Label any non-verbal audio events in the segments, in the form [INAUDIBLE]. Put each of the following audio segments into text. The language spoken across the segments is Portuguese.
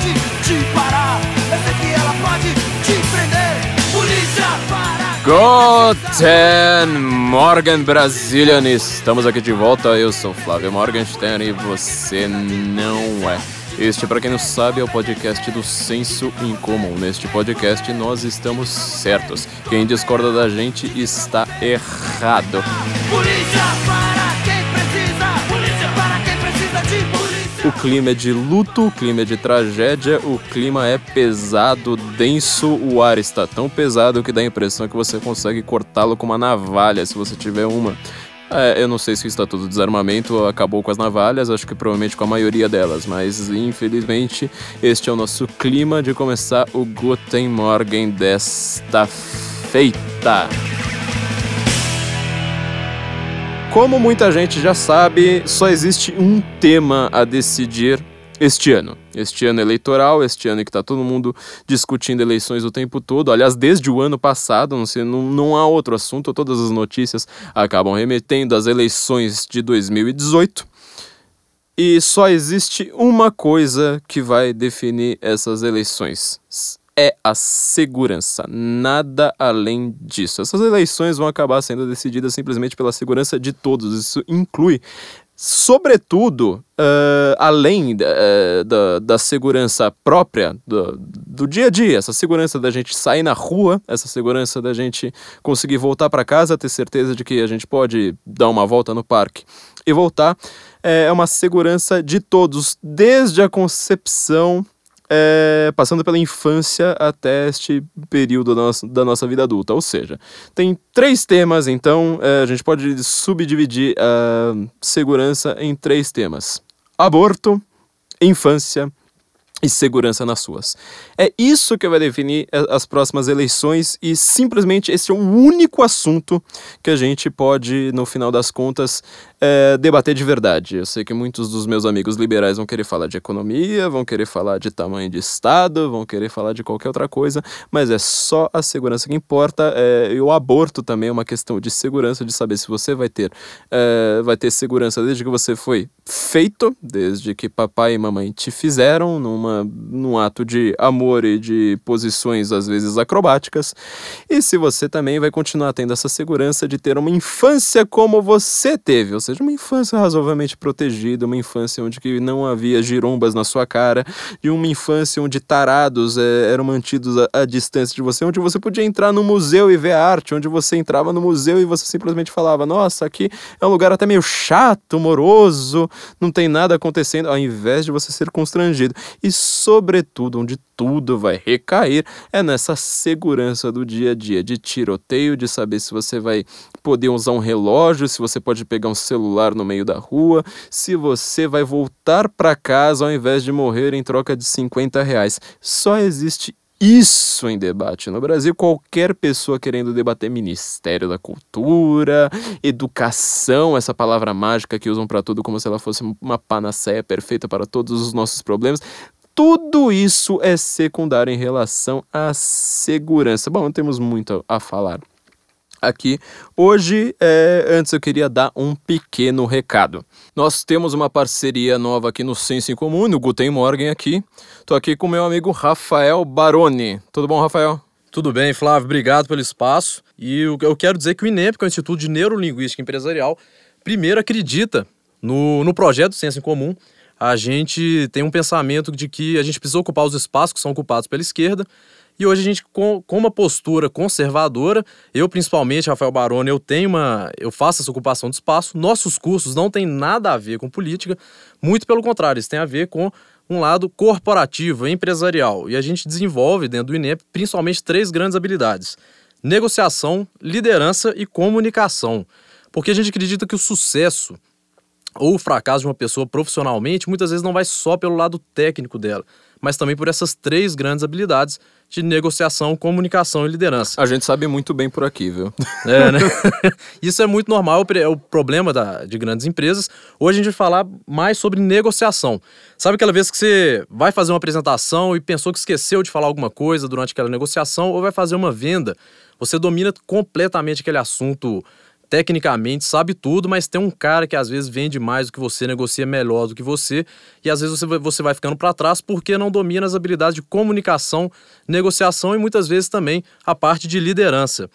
pode te parar. Eu sei que ela pode te prender. Polícia para. Guten Morgen, Brasilian! Estamos aqui de volta. Eu sou Flávio Morgenstern e você não é. Este, para quem não sabe, é o podcast do Senso em Comum. Neste podcast, nós estamos certos. Quem discorda da gente está errado. Polícia para quem precisa. Polícia para quem precisa de. O clima é de luto, o clima é de tragédia, o clima é pesado, denso, o ar está tão pesado que dá a impressão que você consegue cortá-lo com uma navalha se você tiver uma. É, eu não sei se o Estatuto Desarmamento acabou com as navalhas, acho que provavelmente com a maioria delas, mas infelizmente este é o nosso clima de começar o Guten Morgen desta feita. Como muita gente já sabe, só existe um tema a decidir este ano. Este ano eleitoral, este ano que está todo mundo discutindo eleições o tempo todo. Aliás, desde o ano passado, não, sei, não, não há outro assunto, todas as notícias acabam remetendo às eleições de 2018. E só existe uma coisa que vai definir essas eleições. É a segurança, nada além disso. Essas eleições vão acabar sendo decididas simplesmente pela segurança de todos. Isso inclui sobretudo, uh, além uh, da, da segurança própria do, do dia a dia, essa segurança da gente sair na rua, essa segurança da gente conseguir voltar para casa, ter certeza de que a gente pode dar uma volta no parque e voltar, é uma segurança de todos, desde a concepção é, passando pela infância até este período da nossa, da nossa vida adulta. Ou seja, tem três temas, então é, a gente pode subdividir a segurança em três temas: aborto, infância e segurança nas suas. É isso que vai definir as próximas eleições e simplesmente esse é o único assunto que a gente pode, no final das contas, é, debater de verdade. Eu sei que muitos dos meus amigos liberais vão querer falar de economia, vão querer falar de tamanho de Estado, vão querer falar de qualquer outra coisa, mas é só a segurança que importa. É, e o aborto também é uma questão de segurança, de saber se você vai ter, é, vai ter segurança desde que você foi feito, desde que papai e mamãe te fizeram, numa, num ato de amor e de posições às vezes acrobáticas, e se você também vai continuar tendo essa segurança de ter uma infância como você teve, ou seja, uma infância razoavelmente protegida, uma infância onde que não havia girombas na sua cara, de uma infância onde tarados é, eram mantidos à, distância de você, onde você podia entrar no museu e ver a arte, onde você entrava no museu e você simplesmente falava: Nossa, aqui é um lugar até meio chato, moroso, não tem nada acontecendo, ao invés de você ser constrangido. E, sobretudo, onde tudo vai recair é nessa segurança do dia a dia, de tiroteio, de saber se você vai poder usar um relógio, se você pode pegar um celular no meio da rua, se você vai voltar para casa ao invés de morrer em troca de 50 reais. Só existe isso em debate. No Brasil, qualquer pessoa querendo debater Ministério da Cultura, educação, essa palavra mágica que usam para tudo como se ela fosse uma panaceia perfeita para todos os nossos problemas, tudo isso é secundário em relação à segurança. Bom, temos muito a falar aqui. Hoje, é, antes eu queria dar um pequeno recado. Nós temos uma parceria nova aqui no Senso em Comum, no Guten Morgen aqui. Tô aqui com meu amigo Rafael Baroni. Tudo bom, Rafael? Tudo bem, Flávio, obrigado pelo espaço. E eu quero dizer que o INEP, que é o Instituto de Neurolinguística Empresarial, primeiro acredita no, no projeto Senso em Comum. A gente tem um pensamento de que a gente precisa ocupar os espaços que são ocupados pela esquerda, e hoje a gente, com, com uma postura conservadora, eu principalmente, Rafael Baroni, eu tenho uma. eu faço essa ocupação de espaço. Nossos cursos não têm nada a ver com política, muito pelo contrário, eles têm a ver com um lado corporativo, empresarial. E a gente desenvolve dentro do INEP principalmente três grandes habilidades: negociação, liderança e comunicação. Porque a gente acredita que o sucesso ou o fracasso de uma pessoa profissionalmente muitas vezes não vai só pelo lado técnico dela, mas também por essas três grandes habilidades de negociação, comunicação e liderança. A gente sabe muito bem por aqui, viu? É, né? [LAUGHS] Isso é muito normal, é o problema da, de grandes empresas. Hoje a gente vai falar mais sobre negociação. Sabe aquela vez que você vai fazer uma apresentação e pensou que esqueceu de falar alguma coisa durante aquela negociação ou vai fazer uma venda? Você domina completamente aquele assunto tecnicamente sabe tudo, mas tem um cara que às vezes vende mais do que você, negocia melhor do que você, e às vezes você vai, você vai ficando para trás porque não domina as habilidades de comunicação, negociação e muitas vezes também a parte de liderança.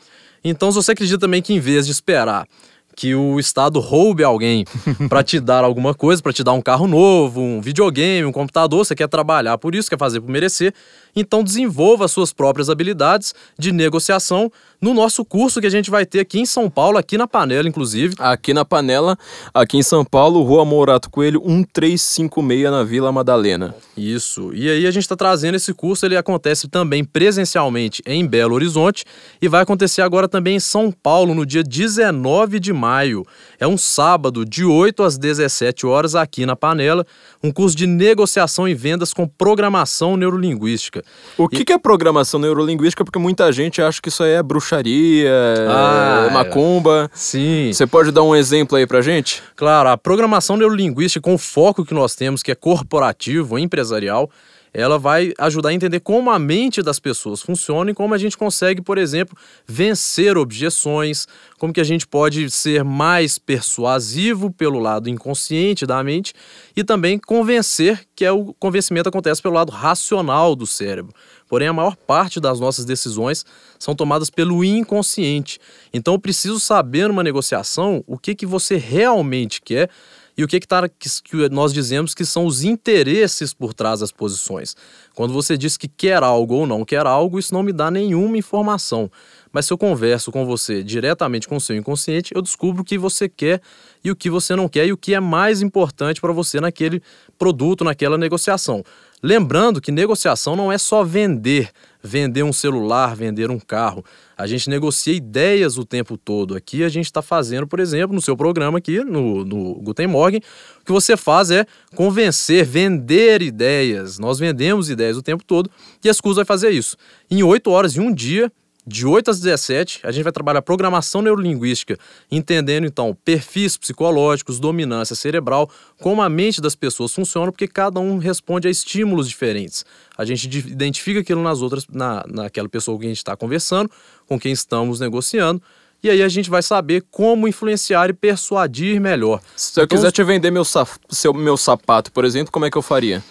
Então, se você acredita também que em vez de esperar que o Estado roube alguém [LAUGHS] para te dar alguma coisa, para te dar um carro novo, um videogame, um computador, você quer trabalhar por isso, quer fazer por merecer, então desenvolva suas próprias habilidades de negociação no nosso curso que a gente vai ter aqui em São Paulo, aqui na Panela, inclusive. Aqui na Panela, aqui em São Paulo, Rua Morato Coelho, 1356, na Vila Madalena. Isso. E aí a gente está trazendo esse curso, ele acontece também presencialmente em Belo Horizonte e vai acontecer agora também em São Paulo, no dia 19 de maio. É um sábado, de 8 às 17 horas, aqui na Panela, um curso de negociação e vendas com programação neurolinguística. O que, e... que é programação neurolinguística? Porque muita gente acha que isso aí é bruxaria, ah, é macumba. Sim. Você pode dar um exemplo aí pra gente? Claro, a programação neurolinguística, com o foco que nós temos, que é corporativo, empresarial, ela vai ajudar a entender como a mente das pessoas funciona e como a gente consegue, por exemplo, vencer objeções, como que a gente pode ser mais persuasivo pelo lado inconsciente da mente e também convencer, que é o convencimento acontece pelo lado racional do cérebro. Porém, a maior parte das nossas decisões são tomadas pelo inconsciente. Então, eu preciso saber numa negociação o que, que você realmente quer e o que, que, tá, que, que nós dizemos que são os interesses por trás das posições. Quando você diz que quer algo ou não quer algo, isso não me dá nenhuma informação. Mas se eu converso com você diretamente com o seu inconsciente, eu descubro o que você quer e o que você não quer e o que é mais importante para você naquele produto, naquela negociação. Lembrando que negociação não é só vender, vender um celular, vender um carro. A gente negocia ideias o tempo todo. Aqui a gente está fazendo, por exemplo, no seu programa aqui, no, no Guten Morgen, o que você faz é convencer, vender ideias. Nós vendemos ideias o tempo todo e a Scus vai fazer isso. Em oito horas e um dia, de 8 às 17, a gente vai trabalhar programação neurolinguística, entendendo então perfis psicológicos, dominância cerebral, como a mente das pessoas funciona, porque cada um responde a estímulos diferentes. A gente identifica aquilo nas outras, na, naquela pessoa com quem a gente está conversando, com quem estamos negociando, e aí a gente vai saber como influenciar e persuadir melhor. Se eu então, quiser te vender meu, seu, meu sapato, por exemplo, como é que eu faria?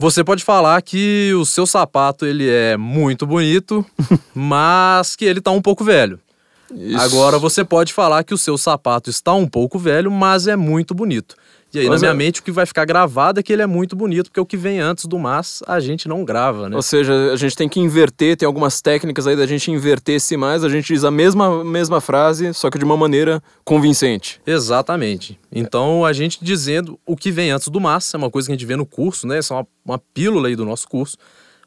Você pode falar que o seu sapato ele é muito bonito, [LAUGHS] mas que ele está um pouco velho. Isso. Agora você pode falar que o seu sapato está um pouco velho, mas é muito bonito. E aí, Mas na minha é... mente, o que vai ficar gravado é que ele é muito bonito, porque o que vem antes do mas, a gente não grava, né? Ou seja, a gente tem que inverter, tem algumas técnicas aí da gente inverter esse mais, a gente diz a mesma, mesma frase, só que de uma maneira convincente. Exatamente. Então, a gente dizendo o que vem antes do mas, é uma coisa que a gente vê no curso, né? Essa é uma, uma pílula aí do nosso curso.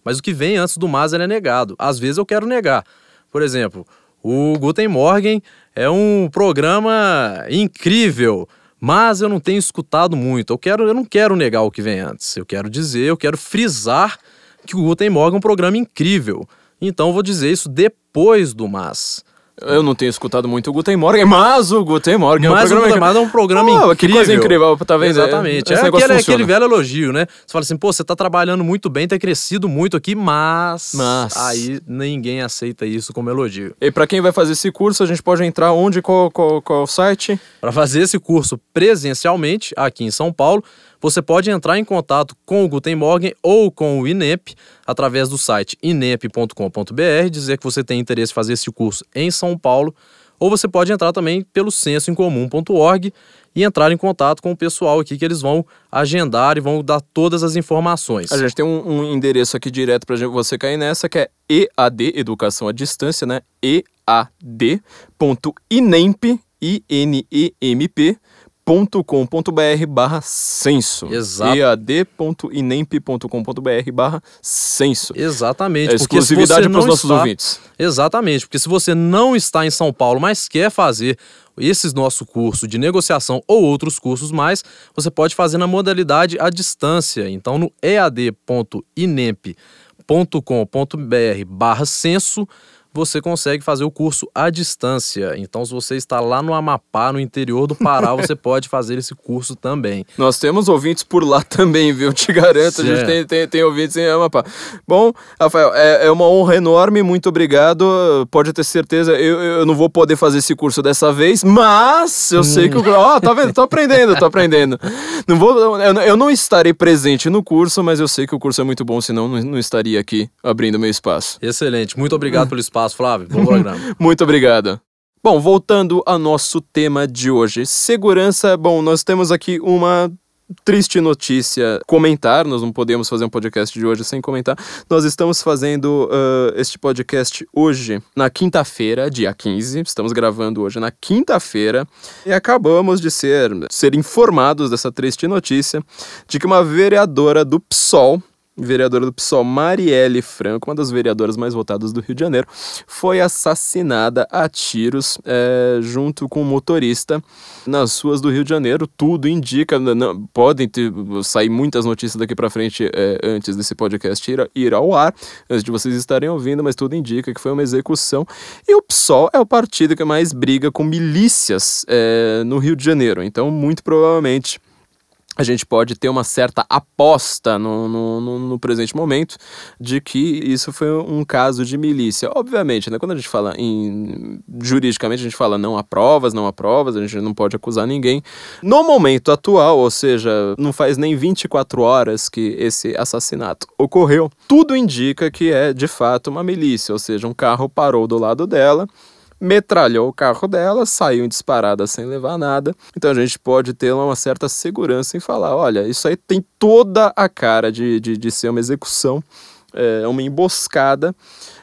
Mas o que vem antes do mas, é negado. Às vezes eu quero negar. Por exemplo, o Guten Morgen é um programa incrível mas eu não tenho escutado muito. Eu, quero, eu não quero negar o que vem antes. Eu quero dizer, eu quero frisar que o Guten Morgen é um programa incrível. Então vou dizer isso depois do mas. Eu não tenho escutado muito o Guten Morgen, mas o Guten Morgen mas é um programa... É um programa oh, incrível. Que coisa incrível, tá vendo? Exatamente. Esse é aquele, aquele, velho elogio, né? Você fala assim, pô, você tá trabalhando muito bem, tá crescido muito aqui, mas... Mas... Aí ninguém aceita isso como elogio. E para quem vai fazer esse curso, a gente pode entrar onde, qual, qual, qual site? Para fazer esse curso presencialmente, aqui em São Paulo, você pode entrar em contato com o Guten Morgen ou com o INEP através do site inep.com.br, dizer que você tem interesse em fazer esse curso em São Paulo, ou você pode entrar também pelo censoincomum.org e entrar em contato com o pessoal aqui que eles vão agendar e vão dar todas as informações. A gente tem um, um endereço aqui direto para você cair nessa, que é EAD, Educação à Distância, né? ead.inemp, I-N-E-M-P, ead.com.br barra censo. Exato. ead.inemp.com.br barra censo. Exatamente. É exclusividade para os nossos está... ouvintes. Exatamente, porque se você não está em São Paulo, mas quer fazer esse nosso curso de negociação ou outros cursos mais, você pode fazer na modalidade à distância. Então, no ead.inemp.com.br barra censo, você consegue fazer o curso à distância. Então, se você está lá no Amapá, no interior do Pará, [LAUGHS] você pode fazer esse curso também. Nós temos ouvintes por lá também, viu? Te garanto, a gente tem, tem, tem ouvintes em Amapá. Bom, Rafael, é, é uma honra enorme, muito obrigado. Pode ter certeza, eu, eu não vou poder fazer esse curso dessa vez, mas eu sei que o. Ó, tá vendo? Tô aprendendo, tô aprendendo. Não vou, eu, eu não estarei presente no curso, mas eu sei que o curso é muito bom, senão não, não estaria aqui abrindo meu espaço. Excelente. Muito obrigado pelo espaço, Flávio. Bom programa. [LAUGHS] Muito obrigado. Bom, voltando ao nosso tema de hoje, segurança. Bom, nós temos aqui uma triste notícia comentar, nós não podemos fazer um podcast de hoje sem comentar. Nós estamos fazendo ah, este podcast hoje, na quinta-feira, dia 15. Estamos gravando hoje na quinta-feira e acabamos de ser, ser informados dessa triste notícia de que uma vereadora do PSOL, vereadora do PSOL, Marielle Franco, uma das vereadoras mais votadas do Rio de Janeiro, foi assassinada a tiros é, junto com o motorista nas ruas do Rio de Janeiro. Tudo indica, não- podem ter, sair muitas notícias daqui para frente é, antes desse podcast ir, ir ao ar, antes de vocês estarem ouvindo, mas tudo indica que foi uma execução. E o PSOL é o partido que mais briga com milícias é, no Rio de Janeiro, então muito provavelmente a gente pode ter uma certa aposta no, no, no- presente momento de que isso foi um caso de milícia. Obviamente, né, quando a gente fala em. juridicamente, a gente fala não há provas, não há provas, a gente não pode acusar ninguém. No momento atual, ou seja, não faz nem 24 horas que esse assassinato ocorreu, tudo indica que é de fato uma milícia, ou seja, um carro parou do lado dela metralhou o carro dela, saiu em disparada sem levar nada. Então a gente pode ter uma certa segurança em falar: olha, isso aí tem toda a cara de, de, de ser uma execução, é, uma emboscada,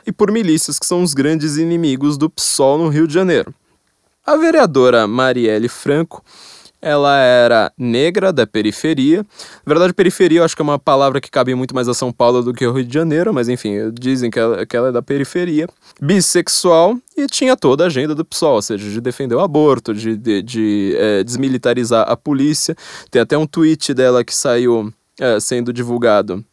e por milícias que são os grandes inimigos do PSOL no Rio de Janeiro. A vereadora Marielle Franco. Ela era negra da periferia. Na verdade, periferia eu acho que é uma palavra que cabe muito mais a São Paulo do que ao Rio de Janeiro, mas enfim, dizem que ela, que ela é da periferia. Bissexual e tinha toda a agenda do PSOL, ou seja, de defender o aborto, de, de, de, eh, desmilitarizar a polícia. Tem até um tweet dela que saiu eh, sendo divulgado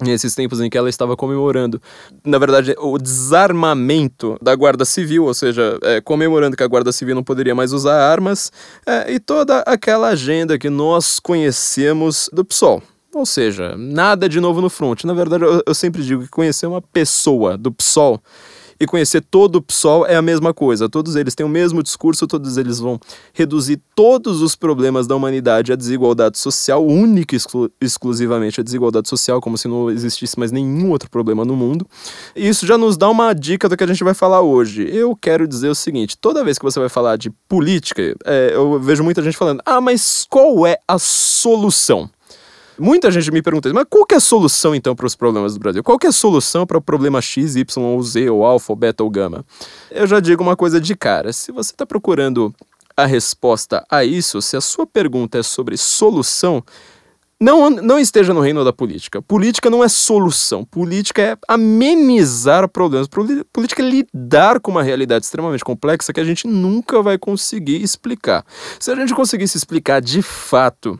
nesses tempos em que ela estava comemorando, na verdade, o desarmamento da Guarda Civil, ou seja, é, comemorando que a Guarda Civil não poderia mais usar armas, é, e toda aquela agenda que nós conhecemos do PSOL. Ou seja, nada de novo no front. Na verdade, eu, eu sempre digo que conhecer uma pessoa do PSOL e conhecer todo o PSOL é a mesma coisa. Todos eles têm o mesmo discurso, todos eles vão reduzir todos os problemas da humanidade à desigualdade social, única e exclu exclusivamente à desigualdade social, como se não existisse mais nenhum outro problema no mundo. E isso já nos dá uma dica do que a gente vai falar hoje. Eu quero dizer o seguinte: toda vez que você vai falar de política, é, eu vejo muita gente falando, ah, mas qual é a solução? Muita gente me pergunta, mas qual é a solução então para os problemas do Brasil? Qual é a solução para o problema X, Y ou Z, ou alfa, ou beta ou gama? Eu já digo uma coisa de cara, se você está procurando a resposta a isso, se a sua pergunta é sobre solução, não, não esteja no reino da política. Política não é solução. Política é amenizar problemas. Política é lidar com uma realidade extremamente complexa que a gente nunca vai conseguir explicar. Se a gente conseguisse explicar de fato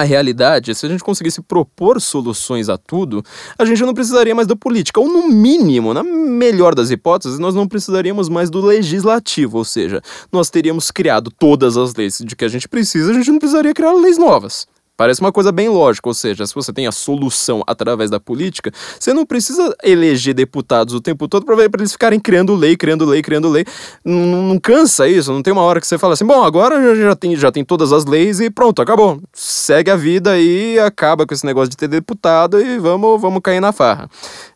a realidade, se a gente conseguisse propor soluções a tudo, a gente não precisaria mais da política. Ou, no mínimo, na melhor das hipóteses, nós não precisaríamos mais do legislativo. Ou seja, nós teríamos criado todas as leis de que a gente precisa, a gente não precisaria criar leis novas. Parece uma coisa bem lógica, ou seja, se você tem a solução através da política, você não precisa eleger deputados o tempo todo para eles ficarem criando lei, criando lei, criando lei. Não, não cansa isso, não tem uma hora que você fala assim, bom, agora já, tem, já tem todas as leis e pronto, acabou. Segue a vida e acaba com esse negócio de ter deputado e vamos, vamos cair na farra.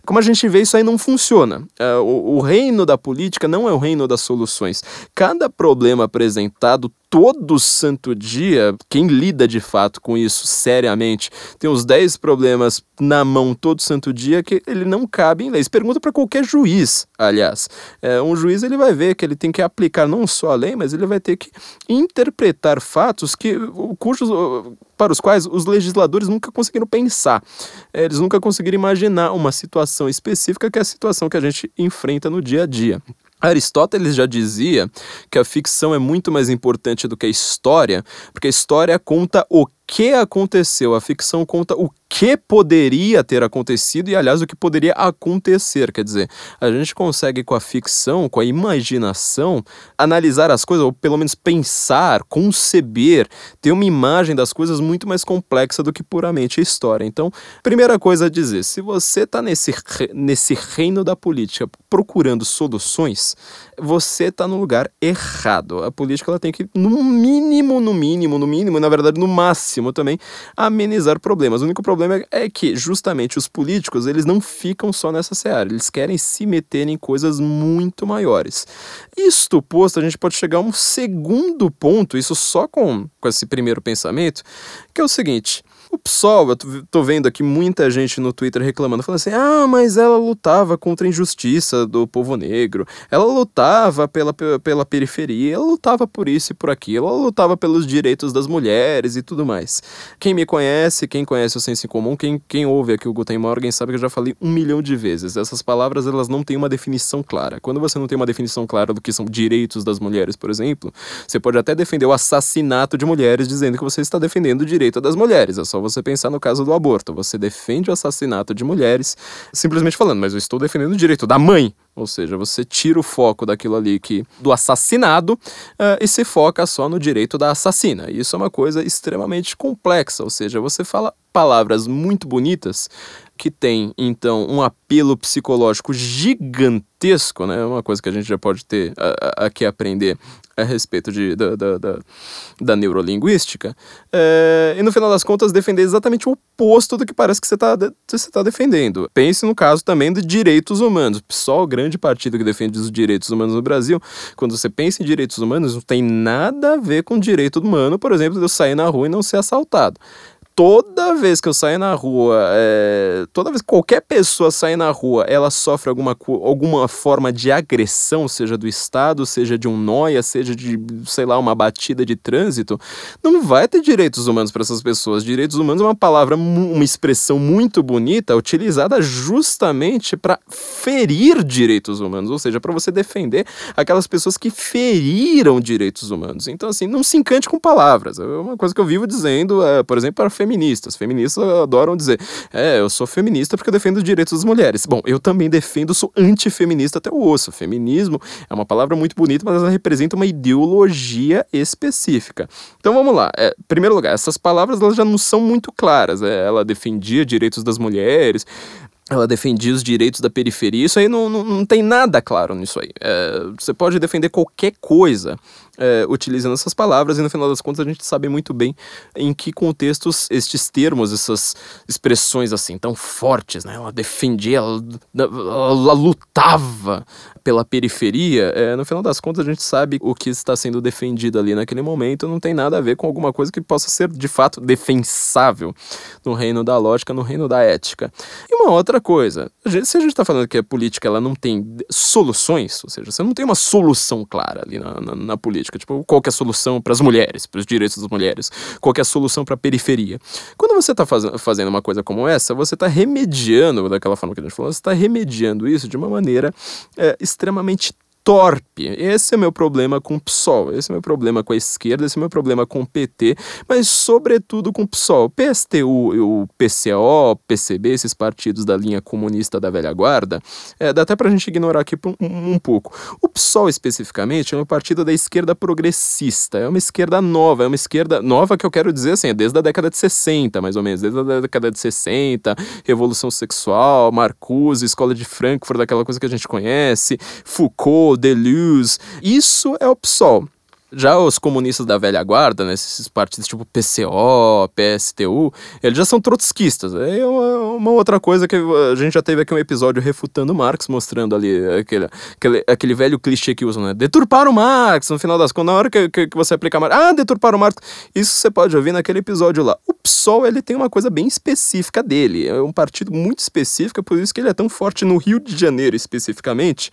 Como a gente vê, isso aí não funciona. É, o, reino da política não é o reino das soluções. Cada problema apresentado todo santo dia, quem lida de fato com isso seriamente, tem uns 10 problemas na mão todo santo dia que ele não cabe em leis. Pergunta para qualquer juiz, aliás. É, um juiz ele vai ver que ele tem que aplicar não só a lei, mas ele vai ter que interpretar fatos que cujos para os quais os legisladores nunca conseguiram pensar. É, Eles nunca conseguiram imaginar uma situação específica que é a situação que a gente enfrenta no dia a dia. Aristóteles já dizia que a ficção é muito mais importante do que a história, porque a história conta o que aconteceu, a ficção conta o que poderia ter acontecido e, aliás, o que poderia acontecer. Quer dizer, a gente consegue com a ficção, com a imaginação, analisar as coisas, ou pelo menos pensar, conceber, ter uma imagem das coisas muito mais complexa do que puramente a história. Então, primeira coisa a dizer: se você está nesse, nesse reino da política procurando soluções, você está no lugar errado. A política ela tem que, no mínimo, no mínimo, no mínimo, na verdade, no máximo também, amenizar problemas. O único problema problema é que justamente os políticos eles não ficam só nessa seara, eles querem se meter em coisas muito maiores. Isto posto, a gente pode chegar a um segundo ponto, isso só com, com esse primeiro pensamento, que é o seguinte: o PSOL, eu tô vendo aqui muita gente no Twitter reclamando, falando assim: ah, mas ela lutava contra a injustiça do povo negro, ela lutava pela, pela periferia, ela lutava por isso e por aquilo, ela lutava pelos direitos das mulheres e tudo mais. Quem me conhece, quem conhece o Senso em Comum, quem, quem ouve aqui o Guten Morgen sabe que eu já falei um milhão de vezes. Essas palavras elas não têm uma definição clara. Quando você não tem uma definição clara do que são direitos das mulheres, por exemplo, você pode até defender o assassinato de mulheres dizendo que você está defendendo o direito das mulheres. É só você pensar no caso do aborto. Você defende o assassinato de mulheres, simplesmente falando, mas eu estou defendendo o direito da mãe. Ou seja, você tira o foco daquilo ali que do assassinado uh, e se foca só no direito da assassina. Isso é uma coisa extremamente complexa, ou seja, você fala palavras muito bonitas que tem então um apelo psicológico gigantesco, né? Uma coisa que a gente já pode ter aqui aprender a respeito de, da, da, da, da neurolinguística, é, e no final das contas defender exatamente o oposto do que parece que você está você tá defendendo. Pense no caso também de direitos humanos. Só o grande partido que defende os direitos humanos no Brasil, quando você pensa em direitos humanos, não tem nada a ver com direito humano, por exemplo, de eu sair na rua e não ser assaltado toda vez que eu saio na rua, é, toda vez que qualquer pessoa sair na rua, ela sofre alguma, alguma forma de agressão, seja do Estado, seja de um noia, seja de, sei lá, uma batida de trânsito, não vai ter direitos humanos para essas pessoas. Direitos humanos é uma palavra, uma expressão muito bonita, utilizada justamente para ferir direitos humanos, ou seja, para você defender aquelas pessoas que feriram direitos humanos. Então, assim, não se encante com palavras. É uma coisa que eu vivo dizendo, é, por exemplo, para feministas. Feministas adoram dizer, é, eu sou feminista porque eu defendo os direitos das mulheres. Bom, eu também defendo, sou antifeminista até o osso. Feminismo é uma palavra muito bonita, mas ela representa uma ideologia específica. Então vamos lá. É, primeiro lugar, essas palavras elas já não são muito claras. É, ela defendia direitos das mulheres, ela defendia os direitos da periferia. Isso aí não, não, não tem nada claro nisso aí. É, você pode defender qualquer coisa é, utilizando essas palavras, e no final das contas a gente sabe muito bem em que contextos estes termos, essas expressões assim tão fortes, né? Ela defendia, ela, ela lutava pela periferia, é, no final das contas a gente sabe o que está sendo defendido ali naquele momento não tem nada a ver com alguma coisa que possa ser de fato defensável no reino da lógica, no reino da ética. E uma outra coisa, se a gente está falando que a política ela não tem soluções, ou seja, você não tem uma solução clara ali na, na, na política, política. Tipo, qual é a solução para as mulheres, para os direitos das mulheres? Qual é a solução para a periferia? Quando você está faz fazendo uma coisa como essa, você está remediando, daquela forma que a gente falou, você está remediando isso de uma maneira é, extremamente torpe. Esse é meu problema com o PSOL, esse é meu problema com a esquerda, esse é meu problema com o PT, mas sobretudo com o PSOL. PSTU, o PCO, PCB, esses partidos da linha comunista da velha guarda, é, dá até pra gente ignorar aqui um, um, pouco. O PSOL especificamente é um partido da esquerda progressista, é uma esquerda nova, é uma esquerda nova que eu quero dizer assim, é desde a década de 60, mais ou menos, desde a década de 60, Revolução Sexual, Marcuse, Escola de Frankfurt, daquela coisa que a gente conhece, Foucault, Deleuze. Isso é o PSOL. Já os comunistas da velha guarda, né, esses partidos tipo PCO, PSTU, eles já são trotskistas. É uma, uma, outra coisa que a gente já teve aqui um episódio refutando Marx, mostrando ali aquele, aquele, aquele velho clichê que usam, né? Deturpar o Marx, no final das contas, na hora que, que, que você aplicar Marx, ah, deturpar o Marx. Isso você pode ouvir naquele episódio lá. O PSOL, ele tem uma coisa bem específica dele. É um partido muito específico, por isso que ele é tão forte no Rio de Janeiro, especificamente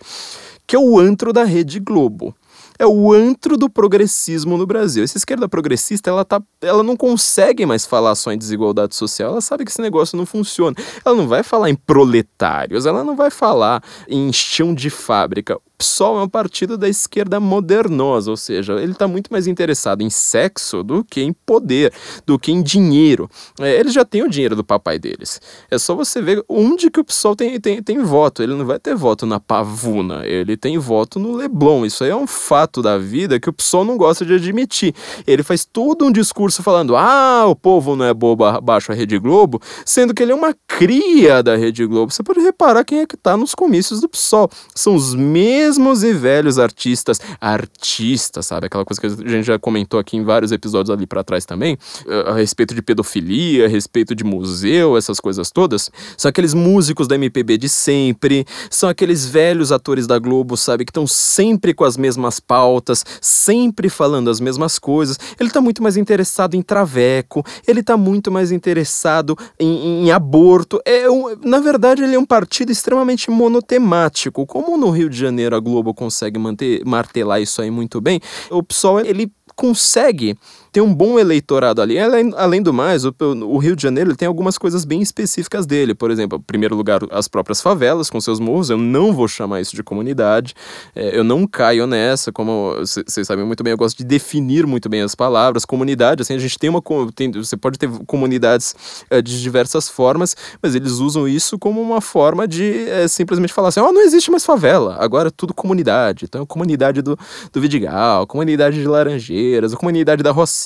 que é o antro da Rede Globo. É o antro do progressismo no Brasil. Essa esquerda progressista, ela, tá, ela não consegue mais falar só em desigualdade social. Ela sabe que esse negócio não funciona. Ela não vai falar em proletários, ela não vai falar em chão de fábrica PSOL é um partido da esquerda modernosa, ou seja, ele está muito mais interessado em sexo do que em poder, do que em dinheiro. É, eles já têm o dinheiro do papai deles. É só você ver onde que o PSOL tem, tem, tem voto. Ele não vai ter voto na Pavuna, ele tem voto no Leblon. Isso aí é um fato da vida que o PSOL não gosta de admitir. Ele faz todo um discurso falando: ah, o povo não é bobo abaixo a Rede Globo, sendo que ele é uma cria da Rede Globo. Você pode reparar quem é que está nos comícios do PSOL. São os mesmos e velhos artistas. Artistas, sabe? Aquela coisa que a gente já comentou aqui em vários episódios ali para trás também, eh, a respeito de pedofilia, a respeito de museu, essas coisas todas. São aqueles músicos da MPB de sempre, são aqueles velhos atores da Globo, sabe? Que estão sempre com as mesmas pautas, sempre falando as mesmas coisas. Ele tá muito mais interessado em traveco, ele tá muito mais interessado em, em aborto. É um, na verdade, ele é um partido extremamente monotemático. Como no Rio de Janeiro Globo consegue manter, martelar isso aí muito bem, o PSOL ele consegue tem um bom eleitorado ali. Além, além do mais, o, o Rio de Janeiro tem algumas coisas bem específicas dele. Por exemplo, em primeiro lugar, as próprias favelas com seus morros. Eu não vou chamar isso de comunidade. É, eu não caio nessa, como vocês sabem muito bem, eu gosto de definir muito bem as palavras. Comunidade, assim, a gente tem uma. Tem, você pode ter comunidades é, de diversas formas, mas eles usam isso como uma forma de é, simplesmente falar assim: ó, oh, não existe mais favela, agora é tudo comunidade. Então, comunidade do, do Vidigal, comunidade de Laranjeiras, comunidade da Rocinha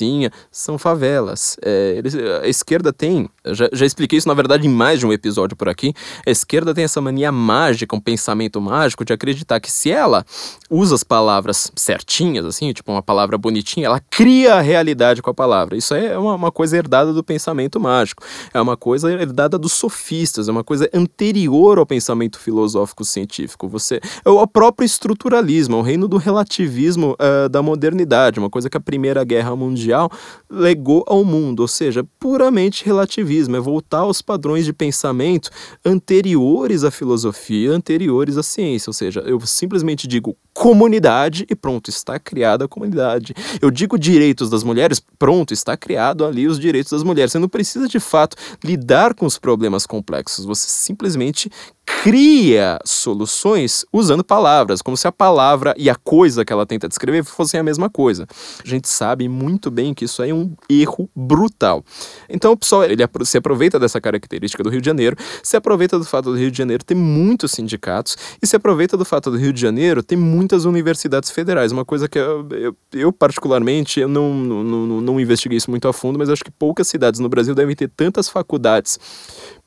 são favelas. É, eles, a esquerda tem, já, já expliquei isso na verdade em mais de um episódio por aqui, a esquerda tem essa mania mágica, um pensamento mágico de acreditar que se ela usa as palavras certinhas, assim, tipo uma palavra bonitinha, ela cria a realidade com a palavra. Isso é uma, uma coisa herdada do pensamento mágico, é uma coisa herdada dos sofistas, é uma coisa anterior ao pensamento filosófico científico. Você é o próprio estruturalismo, é o reino do relativismo uh, da modernidade, uma coisa que a Primeira Guerra Mundial mundial legou ao mundo, ou seja, puramente relativismo, é voltar aos padrões de pensamento anteriores à filosofia, anteriores à ciência, ou seja, eu simplesmente digo comunidade e pronto, está criada a comunidade. Eu digo direitos das mulheres, pronto, está criado ali os direitos das mulheres. Você não precisa de fato lidar com os problemas complexos, você simplesmente cria soluções usando palavras, como se a palavra e a coisa que ela tenta descrever fossem a mesma coisa. A gente sabe muito bem que isso é um erro brutal. Então o pessoal ele se aproveita dessa característica do Rio de Janeiro, se aproveita do fato do Rio de Janeiro ter muitos sindicatos e se aproveita do fato do Rio de Janeiro ter muitas universidades federais. Uma coisa que eu, eu, eu particularmente eu não, não, não, não investiguei isso muito a fundo, mas acho que poucas cidades no Brasil devem ter tantas faculdades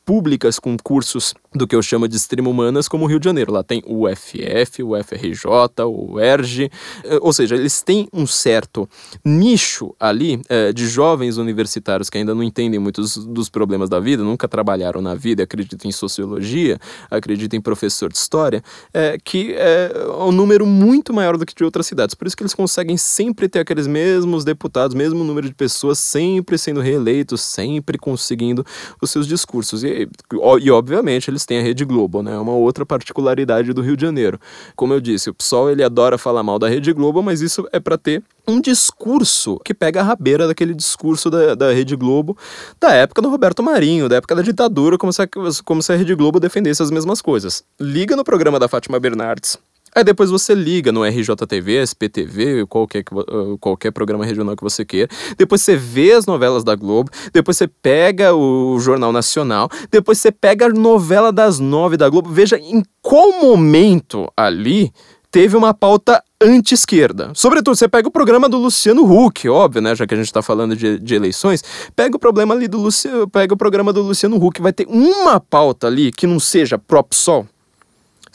públicas com cursos do que eu chamo de extrema humanas, como o Rio de Janeiro. Lá tem o UFF, o FRJ, o ERJ, eh, ou seja, eles têm um certo nicho ali é, de jovens universitários que ainda não entendem muitos dos problemas da vida, nunca trabalharam na vida, acreditam em sociologia, acreditam em professor de história, é, que é um número muito maior do que de outras cidades. Por isso que eles conseguem sempre ter aqueles mesmos deputados, mesmo número de pessoas, sempre sendo reeleitos, sempre conseguindo os seus discursos. E e, obviamente eles têm a Rede Globo, né? É uma outra particularidade do Rio de Janeiro. Como eu disse, o PSOL ele adora falar mal da Rede Globo, mas isso é para ter um discurso que pega a rabeira daquele discurso da, da Rede Globo da época do Roberto Marinho, da época da ditadura, como se, a, como se a Rede Globo defendesse as mesmas coisas. Liga no programa da Fátima Bernardes, Aí depois você liga no RJTV, SPTV, qualquer, qualquer programa regional que você queira. Depois você vê as novelas da Globo. Depois você pega o Jornal Nacional. Depois você pega a novela das nove da Globo. Veja em qual momento ali teve uma pauta anti-esquerda. Sobretudo, você pega o programa do Luciano Huck, óbvio, né? Já que a gente tá falando de, de eleições, pega o problema ali do Luciano, pega o programa do Luciano Huck, vai ter uma pauta ali que não seja pró-PSOL,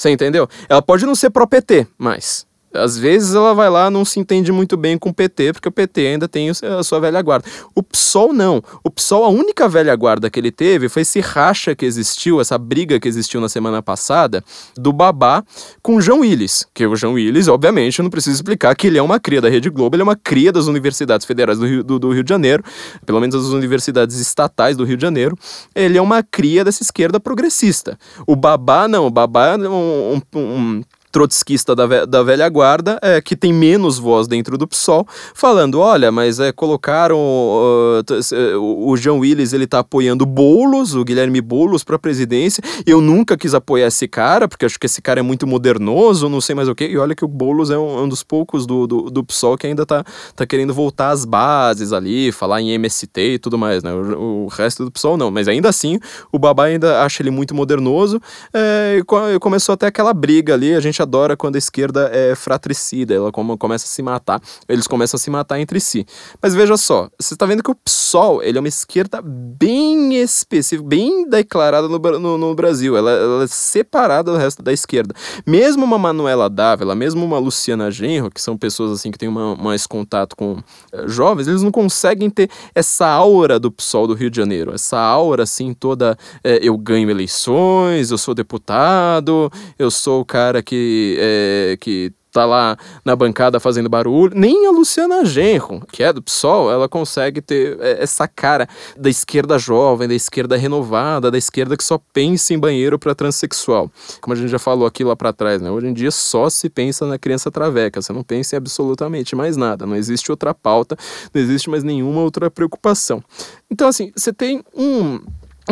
você entendeu? Ela pode não ser pró-PT, mas às vezes ela vai lá não se entende muito bem com o PT, porque o PT ainda tem a sua velha guarda. O PSOL não. O PSOL, a única velha guarda que ele teve foi esse racha que existiu, essa briga que existiu na semana passada, do Babá com o João Willis. Que o João Willis, obviamente, eu não preciso explicar que ele é uma cria da Rede Globo, ele é uma cria das universidades federais do Rio, do, do Rio de Janeiro, pelo menos as universidades estatais do Rio de Janeiro. Ele é uma cria dessa esquerda progressista. O Babá, não. O Babá é um, um, um trotskista da, da velha guarda, é, que tem menos voz dentro do PSOL, falando, olha, mas é, colocaram uh, o João Willis, ele tá apoiando Boulos, o Guilherme Boulos para presidência, eu nunca quis apoiar esse cara, porque acho que esse cara é muito modernoso, não sei mais o que, e olha que o Boulos é um, um dos poucos do, do, do, PSOL que ainda tá, tá querendo voltar às bases ali, falar em MST e tudo mais, né, o, o resto do PSOL não, mas ainda assim, o Babá ainda acha ele muito modernoso, é, e começou até aquela briga ali, a gente adora quando a esquerda é fratricida, ela começa a se matar, eles começam a se matar entre si. Mas veja só, você está vendo que o PSOL ele é uma esquerda bem específica, bem declarada no, no, no Brasil, ela, ela, é separada do resto da esquerda. Mesmo uma Manuela Dávila, mesmo uma Luciana Genro, que são pessoas assim que têm uma, mais contato com uh, jovens, eles não conseguem ter essa aura do PSOL do Rio de Janeiro, essa aura assim toda, uh, eu ganho eleições, eu sou deputado, eu sou o cara que, é, que tá lá na bancada fazendo barulho. Nem a Luciana Genro, que é do PSOL, ela consegue ter é, essa cara da esquerda jovem, da esquerda renovada, da esquerda que só pensa em banheiro para transexual. Como a gente já falou aqui lá para trás, né? Hoje em dia só se pensa na criança traveca, você não pensa em absolutamente mais nada, não existe outra pauta, não existe mais nenhuma outra preocupação. Então assim, você tem um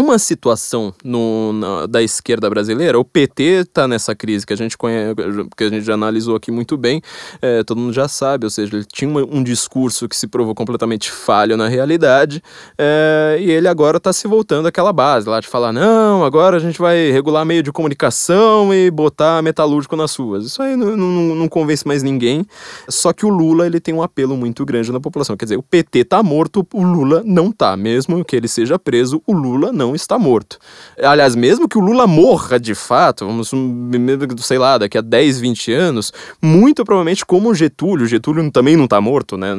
uma situação no, na, da esquerda brasileira, o PT está nessa crise que a gente conhece, que a gente já analisou aqui muito bem, é, todo mundo já sabe, ou seja, ele tinha uma, um discurso que se provou completamente falho na realidade, é, e ele agora está se voltando àquela base lá de falar, não, agora a gente vai regular meio de comunicação e botar metalúrgico nas ruas. Isso aí não, não, não convence mais ninguém, só que o Lula ele tem um apelo muito grande na população, quer dizer, o PT tá morto, o Lula não tá, mesmo que ele seja preso, o Lula não está morto. Aliás, mesmo que o Lula morra de fato, vamos, sei lá, daqui a 10, 20 anos, muito provavelmente como o Getúlio, Getúlio também não está morto, né,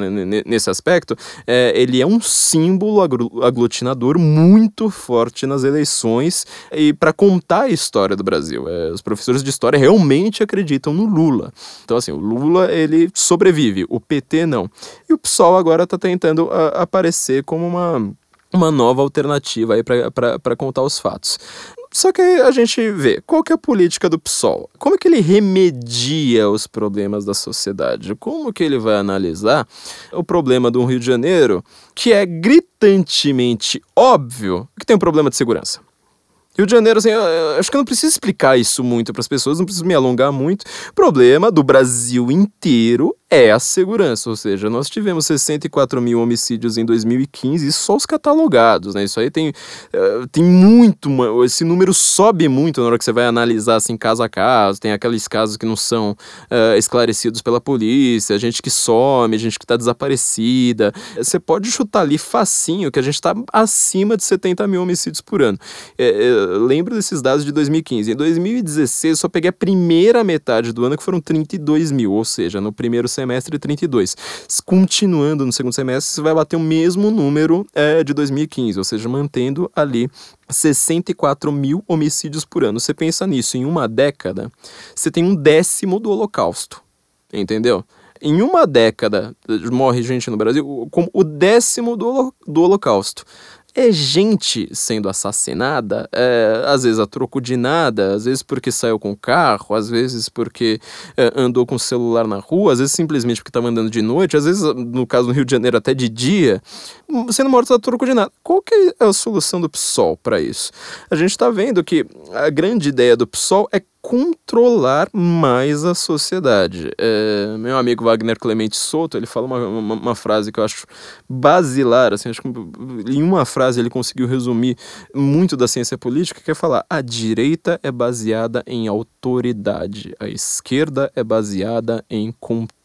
nesse aspecto, é, ele é um símbolo aglutinador muito forte nas eleições e para contar a história do Brasil. É, os professores de história realmente acreditam no Lula. Então, assim, o Lula, ele sobrevive, o PT não. E o PSOL agora está tentando a, aparecer como uma uma nova alternativa aí para contar os fatos. Só que a gente vê, qual que é a política do PSOL? Como que ele remedia os problemas da sociedade? Como que ele vai analisar o problema do Rio de Janeiro, que é gritantemente óbvio que tem um problema de segurança? Rio de Janeiro, assim, eu, acho que eu não preciso explicar isso muito para as pessoas, não preciso me alongar muito. O problema do Brasil inteiro é a segurança, ou seja, nós tivemos 64 mil homicídios em 2015 e só os catalogados, né? Isso aí tem, uh, tem muito, esse número sobe muito na hora que você vai analisar assim caso a caso, tem aqueles casos que não são uh, esclarecidos pela polícia, gente que some, gente que está desaparecida. Você pode chutar ali facinho que a gente está acima de 70 mil homicídios por ano. É, lembro desses dados de 2015. Em 2016, eu só peguei a primeira metade do ano que foram 32 mil, ou seja, no primeiro semestre semestre 32. Continuando no segundo semestre, você vai bater o mesmo número é, de 2015, ou seja, mantendo ali 64 mil homicídios por ano. Você pensa nisso, em uma década, você tem um décimo do Holocausto, entendeu? Em uma década morre gente no Brasil como o décimo do, do Holocausto é gente sendo assassinada, é, às vezes a troco de nada, às vezes porque saiu com o carro, às vezes porque é, andou com o celular na rua, às vezes simplesmente porque estava andando de noite, às vezes, no caso do Rio de Janeiro, até de dia, sendo morto a troco de nada. Qual que é a solução do PSOL para isso? A gente está vendo que a grande ideia do PSOL é controlar mais a sociedade. É, meu amigo Wagner Clemente Souto, ele fala uma, uma, uma, frase que eu acho basilar, assim, acho que em uma frase ele conseguiu resumir muito da ciência política, que é falar, a direita é baseada em autoridade, a esquerda é baseada em controle.